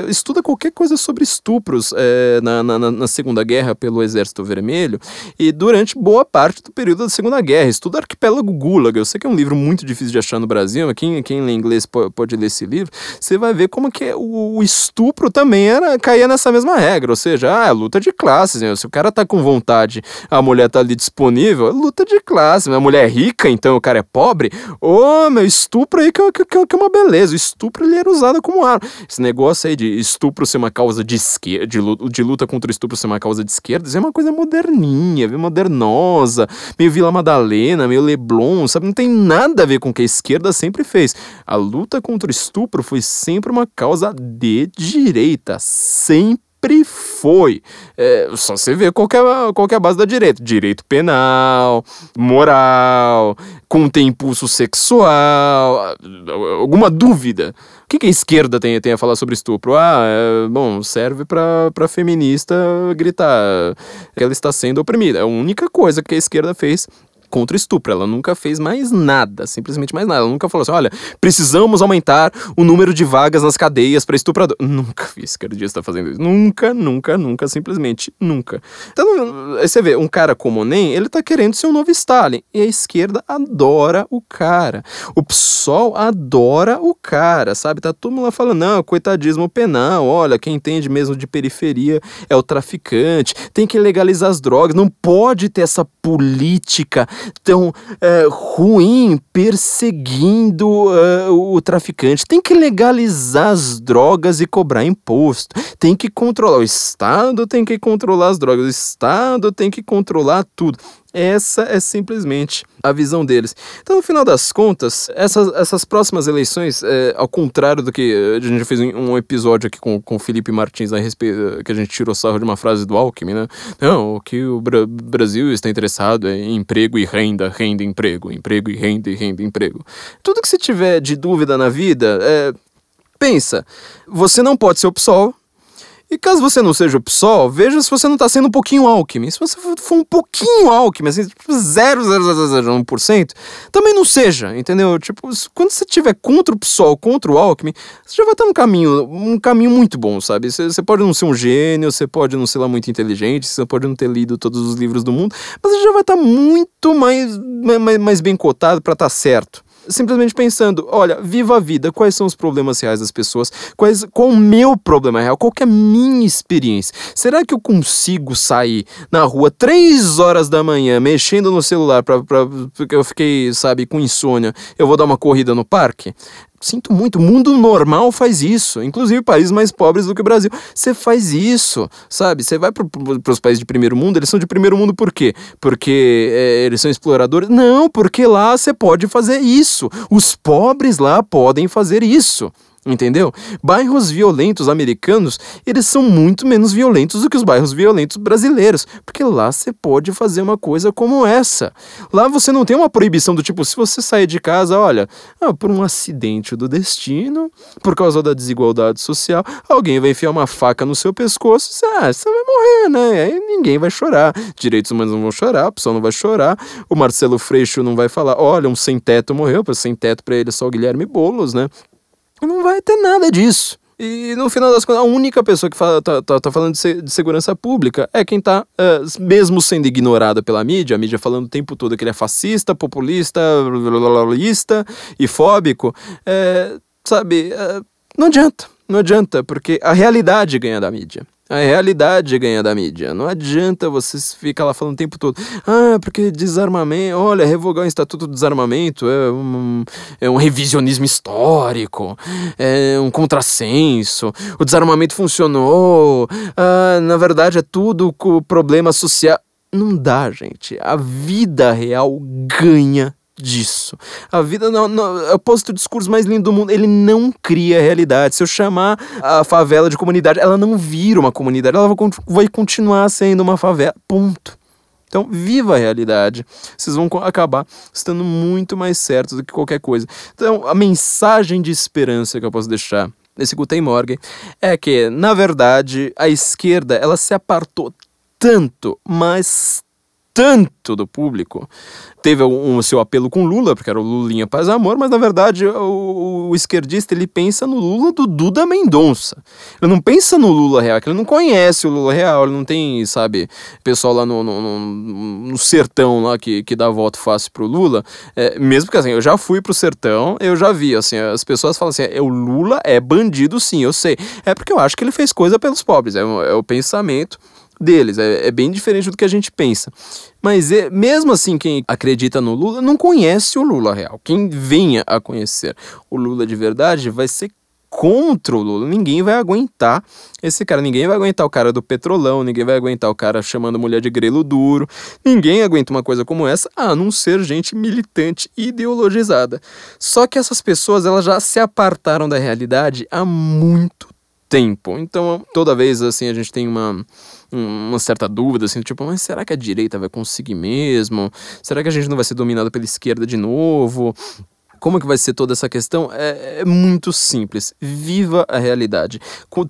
estuda qualquer coisa sobre estupros é, na, na, na Segunda Guerra pelo Exército Vermelho e durante boa parte do período da Segunda Guerra. Estuda Arquipélago Gulag. Eu sei que é um livro muito difícil de achar no Brasil Brasil, quem, quem lê inglês pode, ler esse livro, você vai ver como que o, o, estupro também era, caía nessa mesma regra, ou seja, ah, é luta de classes, né? se o cara tá com vontade, a mulher tá ali disponível, é luta de classe, a mulher é rica, então o cara é pobre, ô, oh, meu, estupro aí que, que, que, é uma beleza, o estupro ele era usado como arma. Esse negócio aí de estupro ser uma causa de esquerda, de, de luta contra o estupro ser uma causa de esquerda, isso é uma coisa moderninha, modernosa, meio Vila Madalena, meio Leblon, sabe, não tem nada a ver com o que a esquerda sempre fez. A luta contra o estupro foi sempre uma causa de direita, sempre foi. É, só você vê qual é, qual é a base da direita. Direito penal, moral, contém impulso sexual, alguma dúvida. O que, que a esquerda tem, tem a falar sobre estupro? Ah, é, bom, serve para feminista gritar que ela está sendo oprimida. É a única coisa que a esquerda fez contra estupro. Ela nunca fez mais nada, simplesmente mais nada. Ela nunca falou assim: olha, precisamos aumentar o número de vagas nas cadeias para estuprador. [LAUGHS] Nunca vi esquerdista fazendo isso. Nunca, nunca, nunca, simplesmente nunca. Então, aí você vê, um cara como o NEM, ele tá querendo ser um novo Stalin. E a esquerda adora o cara. O PSOL adora o cara, sabe? Tá todo mundo lá falando, não, coitadismo penal, olha, quem entende mesmo de periferia é o traficante, tem que legalizar as drogas, não pode ter essa política tão é, ruim perseguindo uh, o traficante. Tem que legalizar as drogas e cobrar imposto. Tem que controlar. O Estado tem que controlar as drogas. O Estado tem que controlar tudo. Essa é simplesmente a visão deles. Então, no final das contas, essas, essas próximas eleições, é, ao contrário do que a gente fez um episódio aqui com, com o Felipe Martins a respeito, que a gente tirou sarro de uma frase do Alckmin, né? Não, o que o Bra Brasil está interessado é em emprego e renda, renda e emprego, emprego e renda e renda e emprego. Tudo que você tiver de dúvida na vida, é, pensa, você não pode ser o PSOL, e caso você não seja o PSOL, veja se você não está sendo um pouquinho Alckmin. Se você for um pouquinho Alckmin, assim, tipo 0,001%, também não seja, entendeu? Tipo, quando você estiver contra o PSOL, contra o Alckmin, você já vai estar num caminho, um caminho muito bom, sabe? Você, você pode não ser um gênio, você pode não ser lá muito inteligente, você pode não ter lido todos os livros do mundo, mas você já vai estar muito mais, mais, mais bem cotado para estar tá certo simplesmente pensando, olha, viva a vida, quais são os problemas reais das pessoas, quais, qual o meu problema real, qual é a minha experiência. Será que eu consigo sair na rua três horas da manhã mexendo no celular pra, porque eu fiquei, sabe, com insônia, eu vou dar uma corrida no parque? Sinto muito, o mundo normal faz isso, inclusive países mais pobres do que o Brasil. Você faz isso, sabe? Você vai para os países de primeiro mundo, eles são de primeiro mundo por quê? Porque é, eles são exploradores? Não, porque lá você pode fazer isso. Os pobres lá podem fazer isso. Entendeu? Bairros violentos americanos, eles são muito menos violentos do que os bairros violentos brasileiros, porque lá você pode fazer uma coisa como essa. Lá você não tem uma proibição do tipo, se você sair de casa, olha, ah, por um acidente do destino, por causa da desigualdade social, alguém vai enfiar uma faca no seu pescoço, você, ah, você vai morrer, né? Aí ninguém vai chorar. Direitos humanos não vão chorar, a pessoa não vai chorar, o Marcelo Freixo não vai falar, olha, um sem teto morreu, para sem teto para ele é só o Guilherme Boulos, né? Não vai ter nada disso. E no final das contas, a única pessoa que fala, tá, tá, tá, falando de, de, segurança pública é quem tá, uh, mesmo sendo ignorado pela mídia, a mídia falando o tempo todo que ele é fascista, populista, lista e fóbico, é, sabe, é, não adianta, não adianta, porque a realidade ganha da mídia. A realidade ganha da mídia. Não adianta você ficar lá falando o tempo todo. Ah, porque desarmamento. Olha, revogar o Estatuto do Desarmamento é um, é um revisionismo histórico. É um contrassenso. O desarmamento funcionou. Ah, na verdade, é tudo com problema social. Não dá, gente. A vida real ganha disso. A vida não, não eu posso ter o discurso mais lindo do mundo, ele não cria realidade. Se eu chamar a favela de comunidade, ela não vira uma comunidade, ela vai continuar sendo uma favela. Ponto. Então, viva a realidade. Vocês vão acabar estando muito mais certos do que qualquer coisa. Então, a mensagem de esperança que eu posso deixar nesse Guten Morgen é que, na verdade, a esquerda ela se apartou tanto, mas tanto do público. Teve um, um, seu apelo com Lula, porque era o Lulinha Paz Amor, mas na verdade o, o, esquerdista ele pensa no Lula do Duda Mendonça. Ele não pensa no Lula real, que ele não conhece o Lula real, ele não tem, sabe, pessoal lá no, no, no, no sertão lá que, que dá voto fácil pro Lula. É, mesmo que assim, eu já fui pro sertão, eu já vi, assim, as pessoas falam assim, é, o Lula é bandido sim, eu sei. É porque eu acho que ele fez coisa pelos pobres, é, é o pensamento deles. É, é, bem diferente do que a gente pensa. Mas é, mesmo assim, quem acredita no Lula não conhece o Lula real. Quem venha a conhecer o Lula de verdade vai ser contra o Lula. Ninguém vai aguentar esse cara. Ninguém vai aguentar o cara do petrolão. Ninguém vai aguentar o cara chamando mulher de grelo duro. Ninguém aguenta uma coisa como essa, a não ser gente militante ideologizada. Só que essas pessoas elas já se apartaram da realidade há muito tempo. Então, toda vez assim a gente tem uma uma certa dúvida, assim, tipo, mas será que a direita vai conseguir mesmo? Será que a gente não vai ser dominado pela esquerda de novo? Como que vai ser toda essa questão? É, é muito simples. Viva a realidade.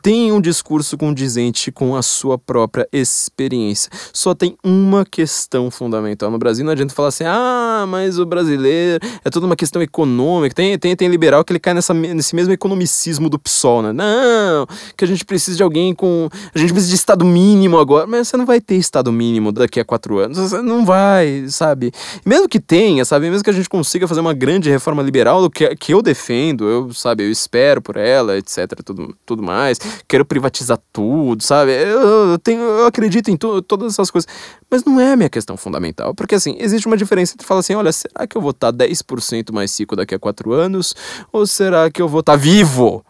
Tenha um discurso condizente com a sua própria experiência. Só tem uma questão fundamental no Brasil. Não adianta falar assim, ah, mas o brasileiro é toda uma questão econômica. Tem, tem, tem liberal que ele cai nessa, nesse mesmo economicismo do PSOL, né? Não, que a gente precisa de alguém com. A gente precisa de Estado mínimo agora. Mas você não vai ter Estado mínimo daqui a quatro anos. Não vai, sabe? Mesmo que tenha, sabe? Mesmo que a gente consiga fazer uma grande reforma liberal, que, que eu defendo, eu, sabe, eu espero por ela, etc, tudo, tudo mais. Quero privatizar tudo, sabe? Eu, eu tenho, eu acredito em tu, todas essas coisas. Mas não é a minha questão fundamental. Porque, assim, existe uma diferença entre falar assim, olha, será que eu vou estar 10% mais rico daqui a quatro anos? Ou será que eu vou estar vivo?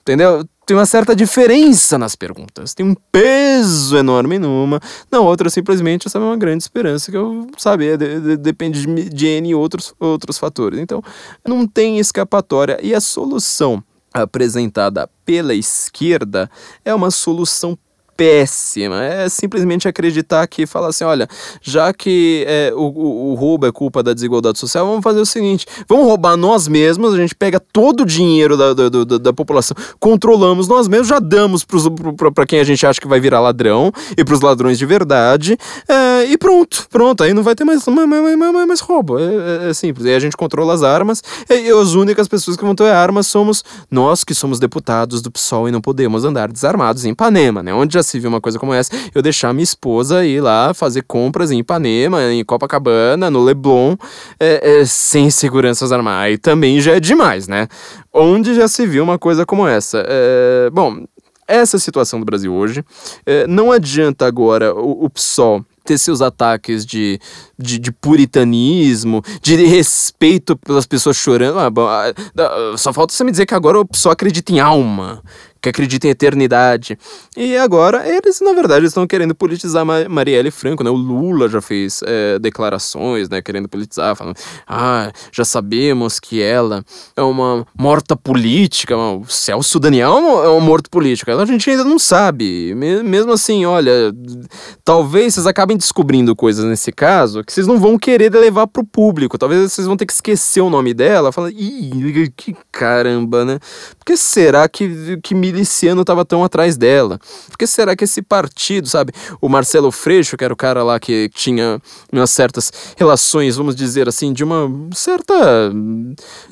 Entendeu? Tem uma certa diferença nas perguntas. Tem um peso enorme numa. Na outra, simplesmente, essa é uma grande esperança que eu, sabe, é de, de, depende de, de N outros, outros fatores. Então, não tem escapatória. E a solução apresentada pela esquerda é uma solução péssima. É simplesmente acreditar que fala assim: olha, já que é, o, o, roubo é culpa da desigualdade social, vamos fazer o seguinte: vamos roubar nós mesmos, a gente pega todo o dinheiro da, da, da, da população, controlamos nós mesmos, já damos para quem a gente acha que vai virar ladrão e para os ladrões de verdade, é, e pronto, pronto, aí não vai ter mais, mais, mais, mais, mais roubo. É, é, é, simples. Aí a gente controla as armas, e, as únicas pessoas que vão ter armas somos nós que somos deputados do PSOL e não podemos andar desarmados em Ipanema, né? Onde já se viu uma coisa como essa, eu deixar minha esposa ir lá fazer compras em Ipanema, em Copacabana, no Leblon, é, é, sem seguranças armadas. Aí também já é demais, né? Onde já se viu uma coisa como essa? É, bom, essa é a situação do Brasil hoje. É, não adianta agora o, o PSOL ter seus ataques de, de, de, puritanismo, de respeito pelas pessoas chorando. Ah, bom, ah, só falta você me dizer que agora o PSOL acredita em alma que acredita em eternidade. E agora eles, na verdade, estão querendo politizar Marielle Franco, né? O Lula já fez é, declarações, né? Querendo politizar, falando, ah, já sabemos que ela é uma morta política, o Celso Daniel é um morto político. A gente ainda não sabe. Mesmo assim, olha, talvez vocês acabem descobrindo coisas nesse caso que vocês não vão querer levar pro público. Talvez vocês vão ter que esquecer o nome dela, falar, ih, que caramba, né? Por que será que, que me miliciano estava tão atrás dela? Por que será que esse partido, sabe? O Marcelo Freixo, que era o cara lá que tinha umas certas relações, vamos dizer assim, de uma certa.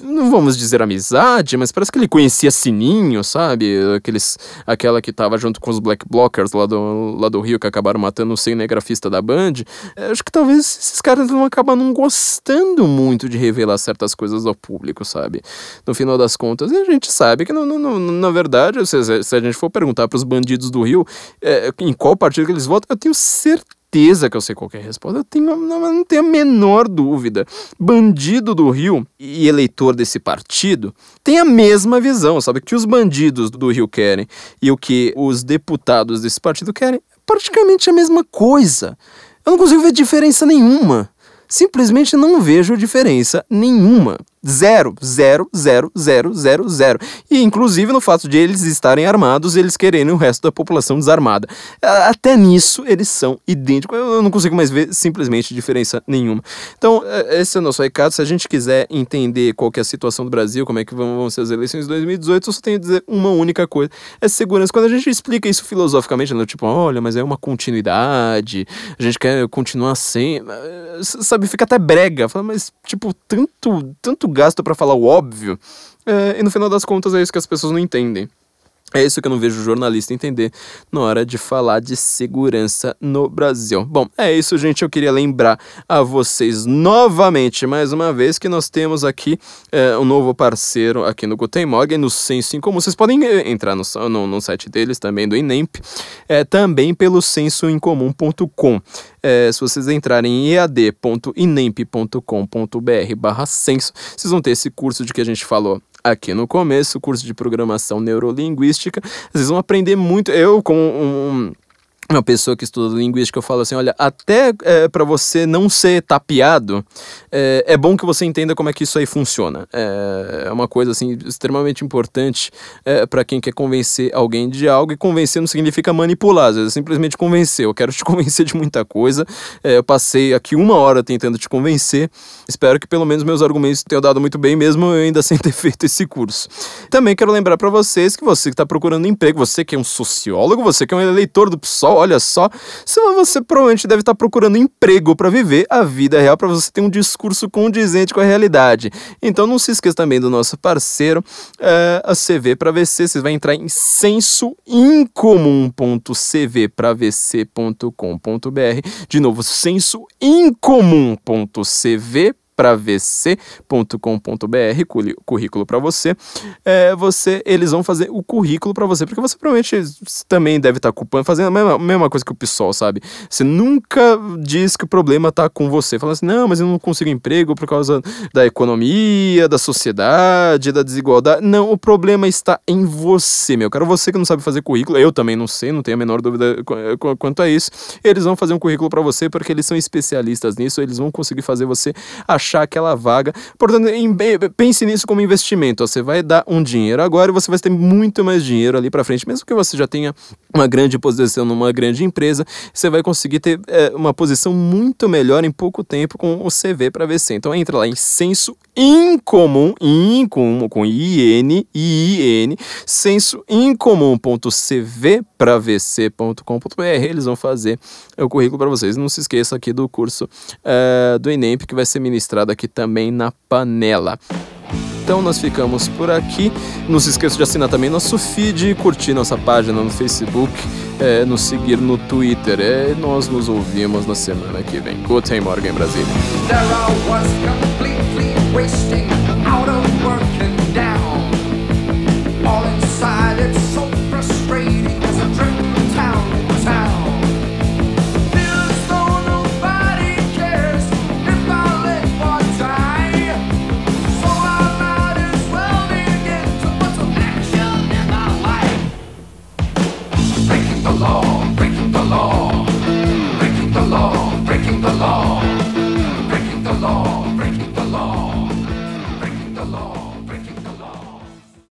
Não vamos dizer amizade, mas parece que ele conhecia Sininho, sabe? Aqueles, aquela que estava junto com os Black Blockers lá do, lá do Rio que acabaram matando o cinegrafista da Band. Eu acho que talvez esses caras vão acabar não gostando muito de revelar certas coisas ao público, sabe? No final das contas, a gente sabe que, no, no, na verdade, se, se a gente for perguntar para os bandidos do Rio é, em qual partido que eles votam, eu tenho certeza que eu sei qual é a resposta. Eu tenho, não, não tenho a menor dúvida. Bandido do Rio e eleitor desse partido tem a mesma visão, sabe? Que os bandidos do Rio querem e o que os deputados desse partido querem é praticamente a mesma coisa. Eu não consigo ver diferença nenhuma. Simplesmente não vejo diferença nenhuma. Zero, zero, zero, zero, zero, zero. E inclusive no fato de eles estarem armados, eles quererem o resto da população desarmada. Até nisso eles são idênticos. Eu não consigo mais ver simplesmente diferença nenhuma. Então, é, esse é o nosso recado. Se a gente quiser entender qual é a situação do Brasil, como é que vão ser as eleições de 2018, eu só tenho a dizer uma única coisa: é segurança. Quando a gente explica isso filosoficamente, né, tipo, olha, mas é uma continuidade, a gente quer continuar sem. Sabe, fica até brega. Fala, mas, tipo, tanto, tanto gasto para falar o óbvio, é, e no final das contas é isso que as pessoas não entendem. É isso que eu não vejo o jornalista entender na hora de falar de segurança no Brasil. Bom, é isso, gente. Eu queria lembrar a vocês novamente, mais uma vez, que nós temos aqui é, um novo parceiro aqui no Guten no Senso em Comum. Vocês podem é, entrar no, no, no site deles também, do INEMP, é, também pelo sensoincomum.com. É, se vocês entrarem em ead.inemp.com.br barra senso, vocês vão ter esse curso de que a gente falou aqui no começo, curso de programação neurolinguística. Vocês vão aprender muito. Eu, como um uma pessoa que estuda linguística, eu falo assim, olha, até é, para você não ser tapeado, é, é, bom que você entenda como é que isso aí funciona. É, é uma coisa assim extremamente importante para quem quer convencer alguém de algo e convencer não significa manipular, às vezes é simplesmente convencer. Eu quero te [LAUGHS] convencer de muita coisa. Eu passei aqui uma hora tentando te convencer. Espero que pelo menos meus argumentos tenham dado muito bem, mesmo eu ainda [LAUGHS] sem ter feito esse curso. Também quero lembrar para vocês que você que está procurando emprego, você que é um sociólogo, você que é um eleitor do PSOL, olha só, se você provavelmente deve estar procurando emprego para viver a vida real, para você ter um discurso condizente com a realidade. Então não se esqueça também do nosso parceiro, é, a CV para VC. Você vai entrar em sensoincomum.cvpravc.com.br. De novo, sensoincomum.cv para vc.com.br, currículo para você. É, você, eles vão fazer o currículo para você, porque você provavelmente também deve estar tá culpando, fazendo a mesma, mesma coisa que o PSOL, sabe? Você nunca diz que o problema tá com você. Fala assim, não, mas eu não consigo emprego por causa da economia, da sociedade, da desigualdade. Não, o problema está em você, meu. Cara, você que não sabe fazer currículo, eu também não sei, não tenho a menor dúvida quanto a isso. Eles vão fazer um currículo para você porque eles são especialistas nisso, eles vão conseguir fazer você achar achar aquela vaga. Portanto, em, pense nisso como investimento. Você vai dar um dinheiro agora e você vai ter muito mais dinheiro ali para frente, mesmo que você já tenha uma grande posição numa grande empresa, você vai conseguir ter é, uma posição muito melhor em pouco tempo com o CV para VC. Então entra lá em senso incomum, incomum com IN, IN, senso incomum.cv para vc.com.br. Eles vão fazer o currículo para vocês. Não se esqueça aqui do curso uh, do Enem, que vai ser ministrado aqui também na panela. Então nós ficamos por aqui. Não se esqueça de assinar também nosso feed, curtir nossa página no Facebook, é, nos seguir no Twitter. É, nós nos ouvimos na semana que vem. Guten Morgen, Brasília.